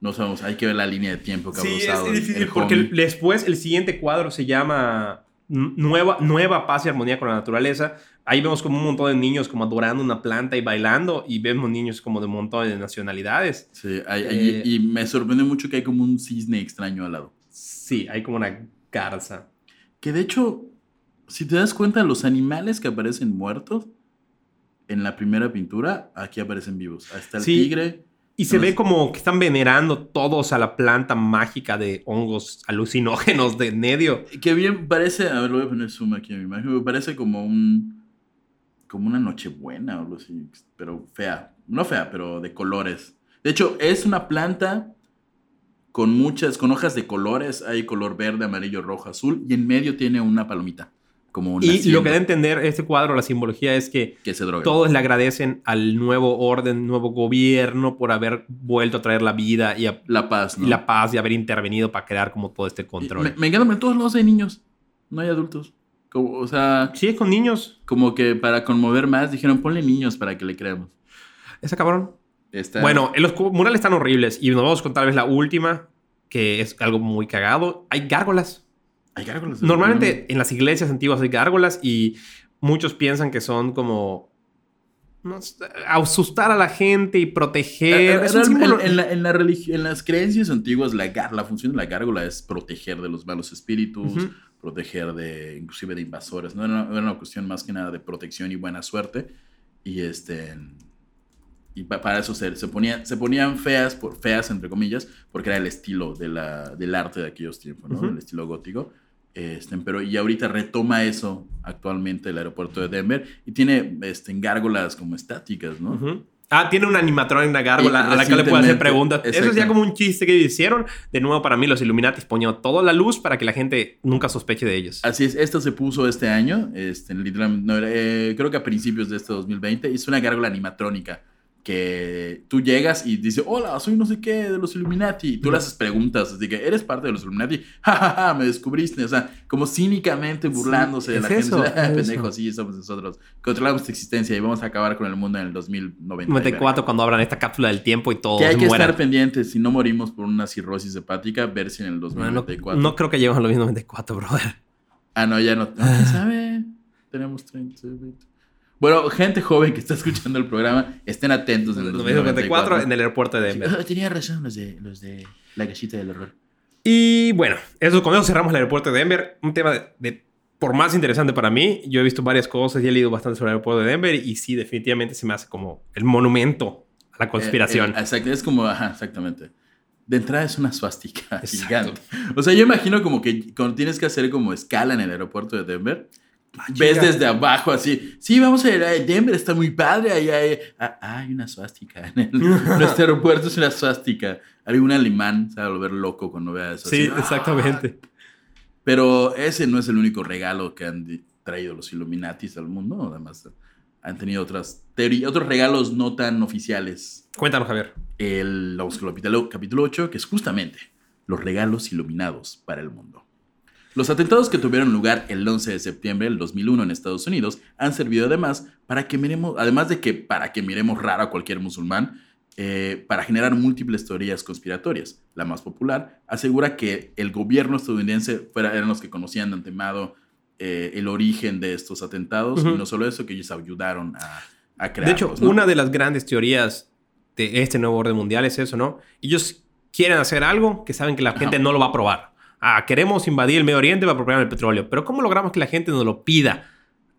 No sabemos, hay que ver la línea de tiempo que Sí, habrá es usado el- difícil el porque el- después el siguiente cuadro se llama Nueva, Nueva Paz y Armonía con la Naturaleza. Ahí vemos como un montón de niños como adorando una planta y bailando y vemos niños como de un montón de nacionalidades. Sí, hay- Eh, y me sorprende mucho que hay como un cisne extraño al lado. Sí, hay como una garza. Que de hecho, si te das cuenta, los animales que aparecen muertos en la primera pintura, aquí aparecen vivos. Hasta el Sí. tigre. Y se ve como que están venerando todos a la planta mágica de hongos alucinógenos de medio. Que bien parece, a ver, lo voy a poner zoom aquí a mi imagen, me parece como un, como una nochebuena o algo así, pero fea, no fea, pero de colores. De hecho, es una planta con muchas, con hojas de colores, hay color verde, amarillo, rojo, azul, y en medio tiene una palomita, como una Y lo que da a entender este cuadro, la simbología, es que que se droga. todos le agradecen al nuevo orden, nuevo gobierno por haber vuelto a traer la vida y, a- La paz, ¿no? y la paz y haber intervenido para crear como todo este Y control. Me, me encanta, en todos lados hay niños, no hay adultos. Como, o sea, Sí, es con niños. como que para conmover más, dijeron, ponle niños para que le creamos. Ese cabrón. Está- Bueno, los murales están horribles y nos vamos con tal vez la última, que es algo muy cagado. Hay gárgolas. Hay gárgolas. Normalmente en las iglesias antiguas hay gárgolas y muchos piensan que son como no asustar a la gente y proteger. Eh, Es un en, símbolo- en la- en la en las creencias antiguas, la, la función de la gárgola es proteger de los malos espíritus, Ujú. proteger de, inclusive de invasores. ¿no? Era, una, era una cuestión más que nada de protección y buena suerte. Y este. Y pa- para eso se, se, ponía- se ponían feas, por, feas entre comillas, porque era el estilo de la, del arte de aquellos tiempos, ¿no? Ujú. El estilo gótico. Este, pero y ahorita retoma eso actualmente el aeropuerto de Denver y tiene este, gárgolas como estáticas, ¿no? Ujú. Ah, tiene un animatrón, una gárgola Y a la que le puede hacer preguntas. Eso es ya como un chiste que hicieron. De nuevo, para mí, los Illuminatis ponían toda la luz para que la gente nunca sospeche de ellos. Así es, esta se puso este año, este, literalmente, no, eh, creo que a principios de este 2020, es una gárgola animatrónica que tú llegas y dices, hola, soy no sé qué de los Illuminati. Y tú le haces preguntas, así que eres parte de los Illuminati. Ja, ja, ja, me descubriste. O sea, como cínicamente burlándose de es la gente. eso, Ah, es pendejo, eso. sí, somos nosotros. Controlamos tu existencia y vamos a acabar con el mundo en el 2090. 94 cuando abran esta cápsula del tiempo y todos Que hay que mueran. estar pendientes. Si no morimos por una cirrosis hepática, ver si en el No, 2094. no creo que lleguemos a los 94, brother. Ah, no, ya no. no, ¿Quién sabe? Tenemos 30, 20. Bueno, gente joven que está escuchando el programa, estén atentos en el 94 2094. en el aeropuerto de Denver. Ah, Tenía razón los de, los de la cachita del horror. Y bueno, eso, con eso cerramos el aeropuerto de Denver. Un tema de, de- por más interesante para mí. Yo he visto varias cosas y he leído bastante sobre el aeropuerto de Denver y sí, definitivamente se me hace como el monumento a la conspiración. Eh, eh, exacto, es como, ajá, exactamente. De entrada es una suástica gigante. O sea, yo imagino como que cuando tienes que hacer como escala en el aeropuerto de Denver, ves desde abajo así, sí, vamos a ir a Denver, está muy padre, ahí hay, ah, hay una suástica. En el, nuestro aeropuerto es una suástica. Algún alemán se va a volver loco cuando vea eso. sí, así, "Ah". exactamente. Pero ese no es el único regalo que han traído los Illuminatis al mundo. Además, han tenido otras teorías, otros regalos no tan oficiales. Cuéntanos, Javier. El, vamos capítulo, capítulo 8, que es justamente los regalos iluminados para el mundo. Los atentados que tuvieron lugar el 11 de septiembre del 2001 en Estados Unidos han servido además para que miremos, además de que para que miremos raro a cualquier musulmán, eh, para generar múltiples teorías conspiratorias. La más popular asegura que el gobierno estadounidense fuera, eran los que conocían de antemano eh, el origen de estos atentados y no solo eso, que ellos ayudaron a, a crearlos. De hecho, ¿no? una de las grandes teorías de este nuevo orden mundial es eso, ¿no? Ellos quieren hacer algo que saben que la Ajá. gente no lo va a probar. Ah, queremos invadir el Medio Oriente para apropiar el petróleo. Pero ¿cómo logramos que la gente nos lo pida?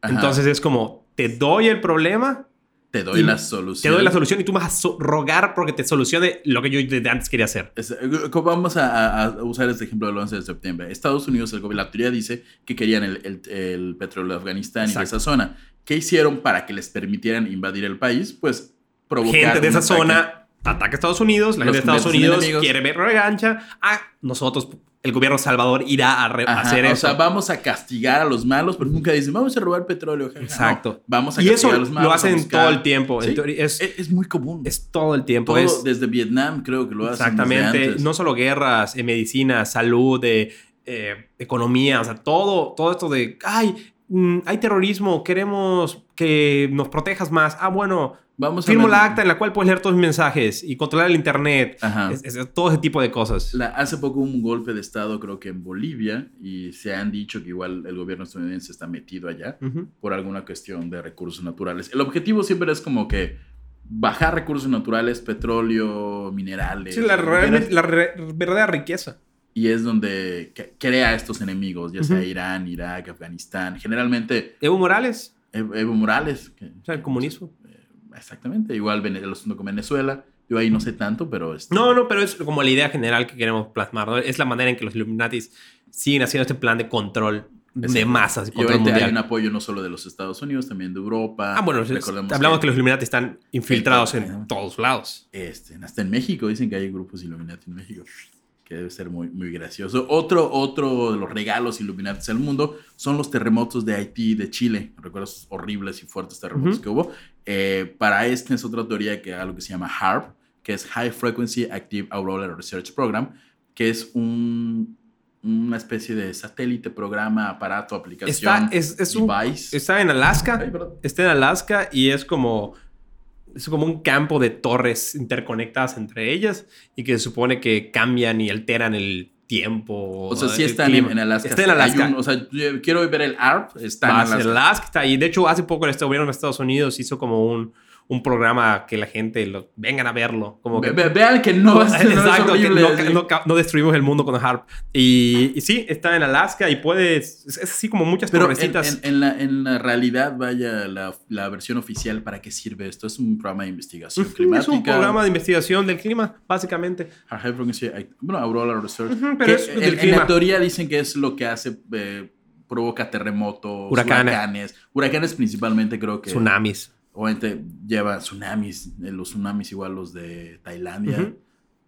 Ajá. Entonces es como, te doy el problema, te doy la te solución. doy la solución y tú vas a so- rogar porque te solucione lo que yo desde antes quería hacer. Es- eh, ¿cómo Vamos a, a- usar este ejemplo del 11 de septiembre. Estados Unidos, el gobierno, la teoría dice que querían el, el- el petróleo de Afganistán y de Exacto. esa zona. ¿Qué hicieron para que les permitieran invadir el país? Pues provocar Gente de esa ataque. zona ataca a Estados Unidos, la Los gente de Estados Unidos enemigos. quiere ver regancha. Ah, nosotros, el gobierno Salvador irá a, Ajá, hacer o eso. sea, vamos a castigar a los malos, pero nunca dicen, vamos a robar petróleo. jaja". Exacto. No, vamos a y castigar eso a los malos. lo hacen todo el tiempo. En Sí, es, Es, es muy común. es todo el tiempo. todo es, desde Vietnam creo que lo hacen. desde Exactamente. antes. No solo guerras, eh, medicina, salud, eh, eh, economía, o sea, todo, todo esto de, ay, mm, hay terrorismo, queremos que nos protejas más. Ah, bueno, Vamos a firmo la acta en la cual puedes leer todos mis mensajes y controlar el internet. Ajá. Es- es- todo ese tipo de cosas. La- hace poco hubo un golpe de Estado, creo que en Bolivia, y se han dicho que igual el gobierno estadounidense está metido allá por alguna cuestión de recursos naturales. El objetivo siempre es como que bajar recursos naturales, petróleo, minerales. Sí, la, verdadera riqueza. Y es donde que- crea estos enemigos, ya sea Ujú. Irán, Irak, Afganistán. Generalmente Evo Morales, Evo Evo Morales. que- o sea, el comunismo. Exactamente, igual el asunto con Venezuela. Yo ahí no sé tanto, pero... este- No, no, pero es como la idea general que queremos plasmar. ¿no? Es la manera en que los Illuminatis siguen haciendo este plan de control de masas y control ahorita hay mundial. un apoyo no solo de los Estados Unidos, también de Europa. Ah, bueno, Recordemos hablamos que, los Illuminati están infiltrados en todos lados. Este, hasta en México dicen que hay grupos Illuminati en México. Que debe ser muy, muy gracioso. Otro, otro de los regalos Illuminati al mundo son los terremotos de Haití y de Chile. Recuerdo esos horribles y fuertes terremotos que hubo. Eh, para este es otra teoría que algo que se llama HARP, que es High Frequency Active Auroral Research Program, que es un, una especie de satélite, programa, aparato, aplicación, Está, es, es un- device. está en Alaska. Ay. Está en Alaska y es como, es como un campo de torres interconectadas entre ellas y que se supone que cambian y alteran el tiempo. O sea, sí están en, clima. en Alaska. Está en Alaska. un- o sea, yo quiero ver el ARP. Está en Alaska. Alaska está ahí. De hecho, hace poco el gobierno de Estados Unidos hizo como un, un programa que la gente lo, vengan a verlo. Como que, Ve- ve- vean que no, es, no es Exacto, que horrible. no, no destruimos el mundo con HARP. Y, y sí, está en Alaska y puedes. Es, así como muchas Pero en, en- en la, en la realidad, vaya, la, la versión oficial, ¿para qué sirve esto? Es un programa de investigación Ujú, climática. es un programa de investigación del clima, básicamente. Bueno, Aurora Research. Ujú, pero que es en, del en clima. la teoría dicen que es lo que hace, eh, provoca terremotos, Huracanes. huracanes. Huracanes principalmente creo que... Tsunamis. Obviamente lleva tsunamis, eh, los tsunamis igual los de Tailandia, Ujú.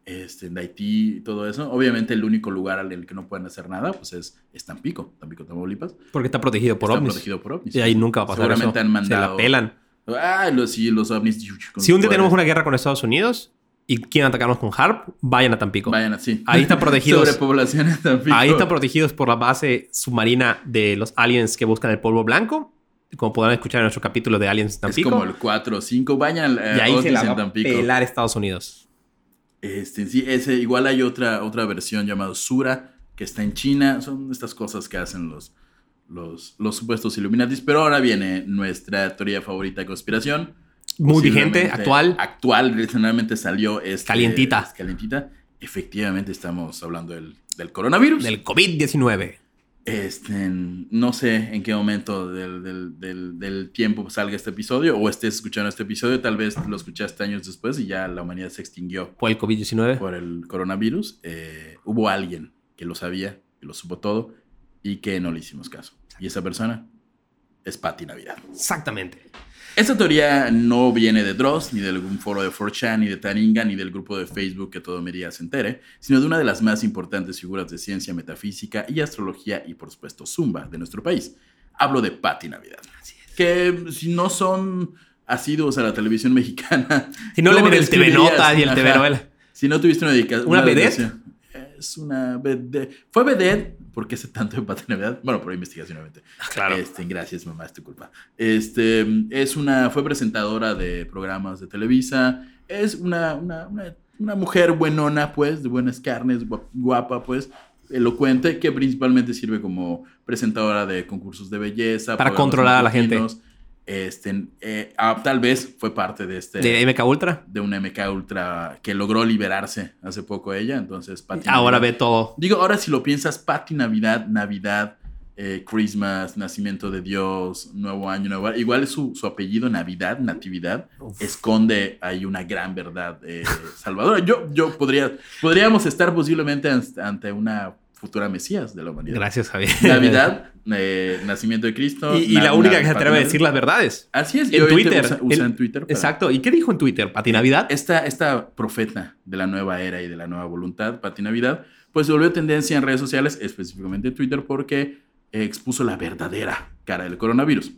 este, de Haití y todo eso. Obviamente el único lugar al que no pueden hacer nada pues es, es Tampico, Tampico, Tamaulipas. Porque está protegido por Está ovnis. protegido por ovnis. Y ahí nunca va a pasar Seguramente eso. han mandado... Se la pelan. Ah, los, sí, los ovnis. Si un día tenemos una guerra con Estados Unidos y quieren atacarnos con HARP, vayan a Tampico. Vayan así. Ahí están protegidos. Sobrepoblación en Tampico. Ahí están protegidos por la base submarina de los aliens que buscan el polvo blanco. Como podrán escuchar en nuestro capítulo de Aliens Es Tampico. como el 4 o 5. Vayan al y ahí se ovnis la en va a pelar Estados Unidos. Este, sí, ese, igual hay otra, otra versión llamada Sura, que está en China. Son estas cosas que hacen los, los, los supuestos Illuminatis. Pero ahora viene nuestra teoría favorita de conspiración. Muy vigente, actual. Actual, recientemente salió. Este, Calientita. Calientita. Efectivamente, estamos hablando del, del coronavirus. Del COVID-19. Este, no sé en qué momento del, del- del- del tiempo salga este episodio o estés escuchando este episodio. Tal vez lo escuchaste años después y ya la humanidad se extinguió Por el COVID-19. por el coronavirus. Eh, hubo alguien que lo sabía, que lo supo todo y que no le hicimos caso. Y esa persona es Patti Navidad. Exactamente. Esta teoría no viene de Dross, ni de algún foro de 4chan, ni de Taringa, ni del grupo de Facebook que todo Mería se entere, sino de una de las más importantes figuras de ciencia, metafísica y astrología y por supuesto Zumba de nuestro país. Hablo de Patti Navidad. Que si no son asiduos a la televisión mexicana... Si no le ¿cómo ven el TV? Notas y el. TV novela. Si no tuviste una dedicación... ¿Una vedette? Es una vedette. Fue vedette, porque hace tanto de Patti Navidad? Bueno, por investigación, obviamente. Claro. Este, gracias, mamá, es tu culpa. Este, es una, fue presentadora de programas de Televisa. Es una, una, una, una mujer buenona, pues, de buenas carnes, guap- guapa, pues, elocuente, que principalmente sirve como presentadora de concursos de belleza. Para controlar a la gente. Este, eh, ah, tal vez fue parte de este De MK Ultra. de una MK Ultra que logró liberarse hace poco ella. Entonces, Patti Ahora Navidad- ve todo. Digo, ahora si lo piensas, Patti Navidad, Navidad, eh, Christmas, Nacimiento de Dios, Nuevo Año, Nuevo Año. Igual su, su apellido, Navidad, Natividad, esconde ahí una gran verdad eh, salvadora. Yo, yo podría, podríamos estar posiblemente an- ante una futura Mesías de la humanidad. Gracias, Javier. Navidad, eh, Nacimiento de Cristo. Y, y la única que se atreve a decir las verdades. Así es, En Twitter. Usa, usa En- en Twitter. para- Exacto. ¿Y qué dijo en Twitter? ¿Pati Navidad? esta, esta profeta de la nueva era y de la nueva voluntad, Pati Navidad, pues se volvió tendencia en redes sociales, específicamente en Twitter, porque expuso la verdadera cara del coronavirus.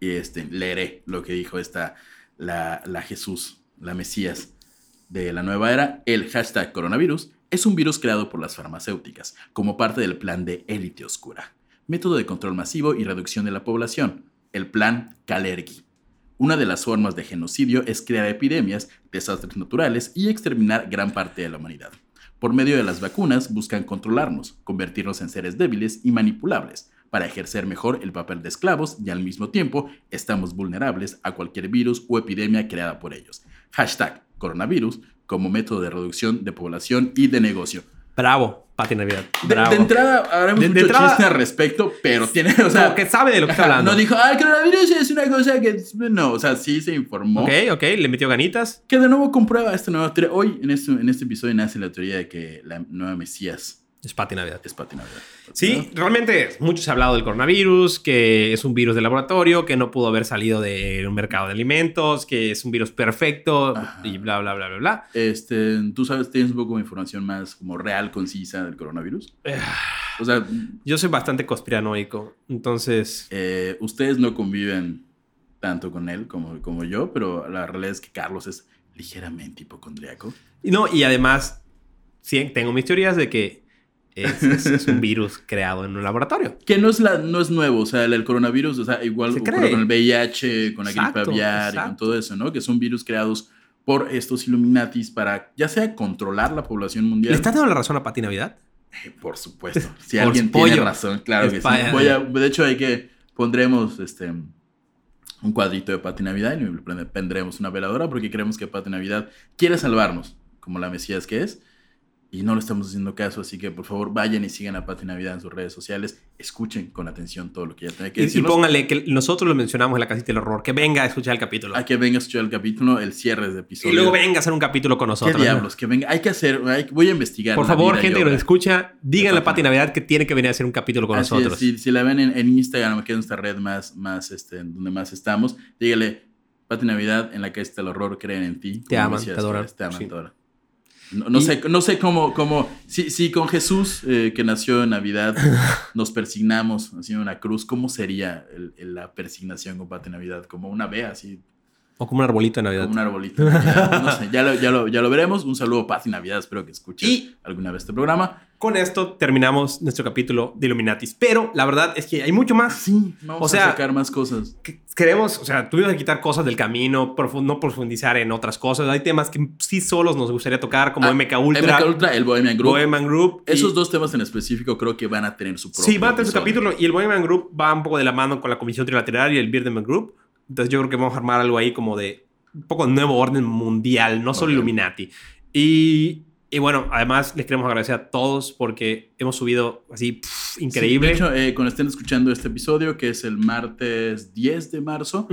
Y este, leeré lo que dijo esta, la, la Jesús, la Mesías de la nueva era. El hashtag coronavirus es un virus creado por las farmacéuticas como parte del plan de élite oscura, método de control masivo y reducción de la población, el plan Kalergi. Una de las formas de genocidio es crear epidemias, desastres naturales y exterminar gran parte de la humanidad. Por medio de las vacunas buscan controlarnos, convertirnos en seres débiles y manipulables, para ejercer mejor el papel de esclavos y al mismo tiempo estamos vulnerables a cualquier virus o epidemia creada por ellos. Hashtag coronavirus como método de reducción de población y de negocio. Bravo, Pati Navidad. De, Bravo. de entrada, haremos De- de mucho entrada- chiste al respecto, pero tiene, o sea, que sabe de lo que está hablando. no dijo, ah, el coronavirus es una cosa que, no, o sea, sí se informó. Ok, ok, le metió ganitas. Que de nuevo comprueba esta nueva teoría. Hoy, en este, en este episodio, nace la teoría de que la nueva Mesías Es Pati Navidad. es Pati Navidad. Sí, realmente mucho se ha hablado del coronavirus, que es un virus de laboratorio, que no pudo haber salido de un mercado de alimentos, que es un virus perfecto Ajá. y bla, bla, bla, bla, bla. Este, ¿Tú sabes, tienes un poco de información más como real, concisa del coronavirus? O sea, Yo soy bastante conspiranoico, entonces... eh, ustedes no conviven tanto con él como, como yo, pero la realidad es que Carlos es ligeramente hipocondriaco. y No, y además, sí, tengo mis teorías de que es, es- es un virus creado en un laboratorio. Que no es, la, no es nuevo, o sea, el, el coronavirus, o sea, igual Se ocurre cree. con el VIH, con la Exacto, gripe aviar y con todo eso, ¿no? Que son virus creados por estos Illuminatis para ya sea controlar la población mundial. ¿Le estás dando la razón a Pati Navidad? Eh, Por supuesto. Si Por alguien pollo. tiene razón, claro que sí. Voy a- de hecho, hay que pondremos este un cuadrito de Pati Navidad y le pondremos una veladora porque creemos que Pati Navidad quiere salvarnos, como la Mesías que es. Y no le estamos haciendo caso, así que por favor vayan y sigan a Pati Navidad en sus redes sociales. Escuchen con atención todo lo que ella tiene que Y, y póngale que nosotros lo mencionamos en la casita del horror, que venga a escuchar el capítulo. A que venga a escuchar el capítulo, el cierre de Y episodio. luego venga a hacer un capítulo con ¿Qué nosotros. diablos? Que venga. Hay que hacer. hay- voy a investigar. Por favor, y gente que nos obra. escucha, díganle a Pati Navidad que tiene que venir a hacer un capítulo con Así es, nosotros. si, si la ven en, en Instagram, que es nuestra red más, más este, donde más estamos, dígale, Pati Navidad, en la que está el horror, creen en ti. Te aman, te adoran, Te aman, sí. te adoran. No, no Y- sé, no sé cómo, cómo si, si con Jesús, eh, que nació en Navidad, nos persignamos haciendo una cruz, ¿cómo sería el- el- la persignación con Pati Navidad? Como una B, así, O como un arbolito de Navidad. como un arbolito. de Navidad. No sé, ya lo, ya lo, ya lo veremos. Un saludo, Pati Navidad, espero que escuches Y- alguna vez este programa. Con esto terminamos nuestro capítulo de Illuminatis. Pero la verdad es que hay mucho más. Sí, vamos O sea- a sacar más cosas. que queremos, o sea, tuvimos que quitar cosas del camino, profu- no profundizar en otras cosas. Hay temas que sí solos nos gustaría tocar, como Ah, MK Ultra, MK Ultra, el Bohemian Group. Bohemian Group. y- Esos dos temas en específico creo que van a tener su propio Sí, va a tener su capítulo y el Bohemian Group va un poco de la mano con la Comisión Trilateral y el Bilderberg Group. Entonces yo creo que vamos a armar algo ahí como de un poco de nuevo orden mundial, no solo Ok. Illuminati. Y, y bueno, además les queremos agradecer a todos porque hemos subido así pff, increíble. Sí, de hecho, eh, cuando estén escuchando este episodio, que es el martes 10 de marzo,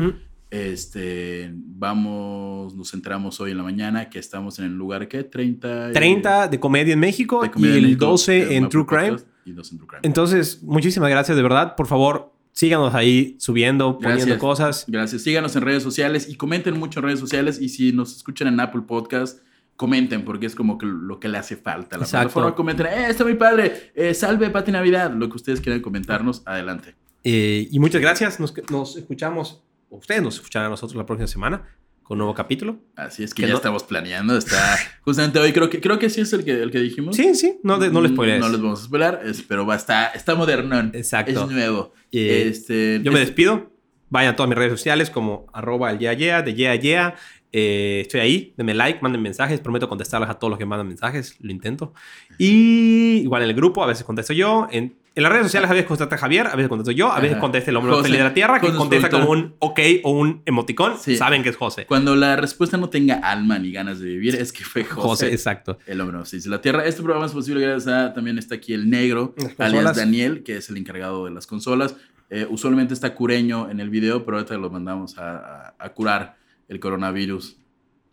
este, vamos, nos enteramos hoy en la mañana que estamos en el lugar que 30. y- 30 de comedia en México Comedia y el México, 12 eh, en True Crime. Podcast Y dos en True Crime. Entonces, muchísimas gracias de verdad. Por favor, síganos ahí subiendo, poniendo cosas. Gracias. Síganos en redes sociales y comenten mucho en redes sociales. Y si nos escuchan en Apple Podcast, comenten porque es como que lo que le hace falta a la Exacto. plataforma. Comenten, eh, está muy padre, eh, salve Pati Navidad. Lo que ustedes quieran comentarnos, adelante. Eh, y muchas gracias. Nos, nos escuchamos, ustedes nos escucharán a nosotros la próxima semana con un nuevo capítulo. Así es que Que ya no- estamos planeando. Está justamente hoy, creo que, creo que sí es el que, el que dijimos. Sí, sí, no, de- no les spoilees. No les vamos a spoiler, pero va, está, está modernón. Exacto. Es nuevo. Eh, este, Yo me es- despido. Vayan a todas mis redes sociales como arroba el yeah, yeah, de yeah, yeah. Eh, estoy ahí, denme like, manden mensajes. Prometo contestarles a todos los que mandan mensajes. Lo intento. Y igual en el grupo, a veces contesto yo. En, en las redes sociales a veces contesta Javier, a veces contesto yo, a veces Ajá. contesta el hombre José, de la tierra, que con contesta como productor. un ok o un emoticón. Sí. Saben que es José. Cuando la respuesta no tenga alma ni ganas de vivir, es que fue José. José, exacto. El hombre de la tierra. Este programa es posible gracias a. También está aquí el negro, alias. Daniel, que es el encargado de las consolas. Eh, usualmente está cureño en el video, pero ahorita lo mandamos a, a- a curar el coronavirus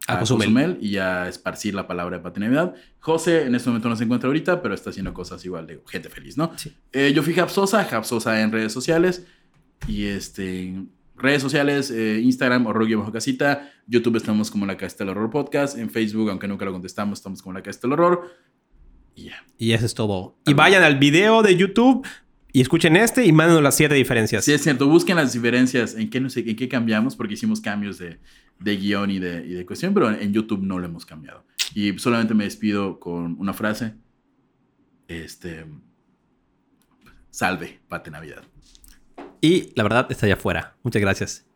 A a Cozumel. Cozumel y a esparcir la palabra de paternidad. José en este momento no se encuentra ahorita, pero está haciendo cosas igual de gente feliz, ¿no? Sí. Eh, yo fui Japsosa, Japsosa en redes sociales. Y este. Redes sociales, eh, Instagram, horror bajo casita. YouTube estamos como la Casa del Horror Podcast. En Facebook, aunque nunca lo contestamos, estamos como la Casa del Horror. Y ya. Y eso es todo. Y vayan al video de YouTube y escuchen este y mándenos las siete diferencias. Sí, es cierto. Busquen las diferencias. En qué, no sé, en qué cambiamos, porque hicimos cambios de, de guion y de, y de cuestión, pero en YouTube no lo hemos cambiado. Y solamente me despido con una frase. Este. Salve, Pate Navidad. Y la verdad está allá afuera. Muchas gracias.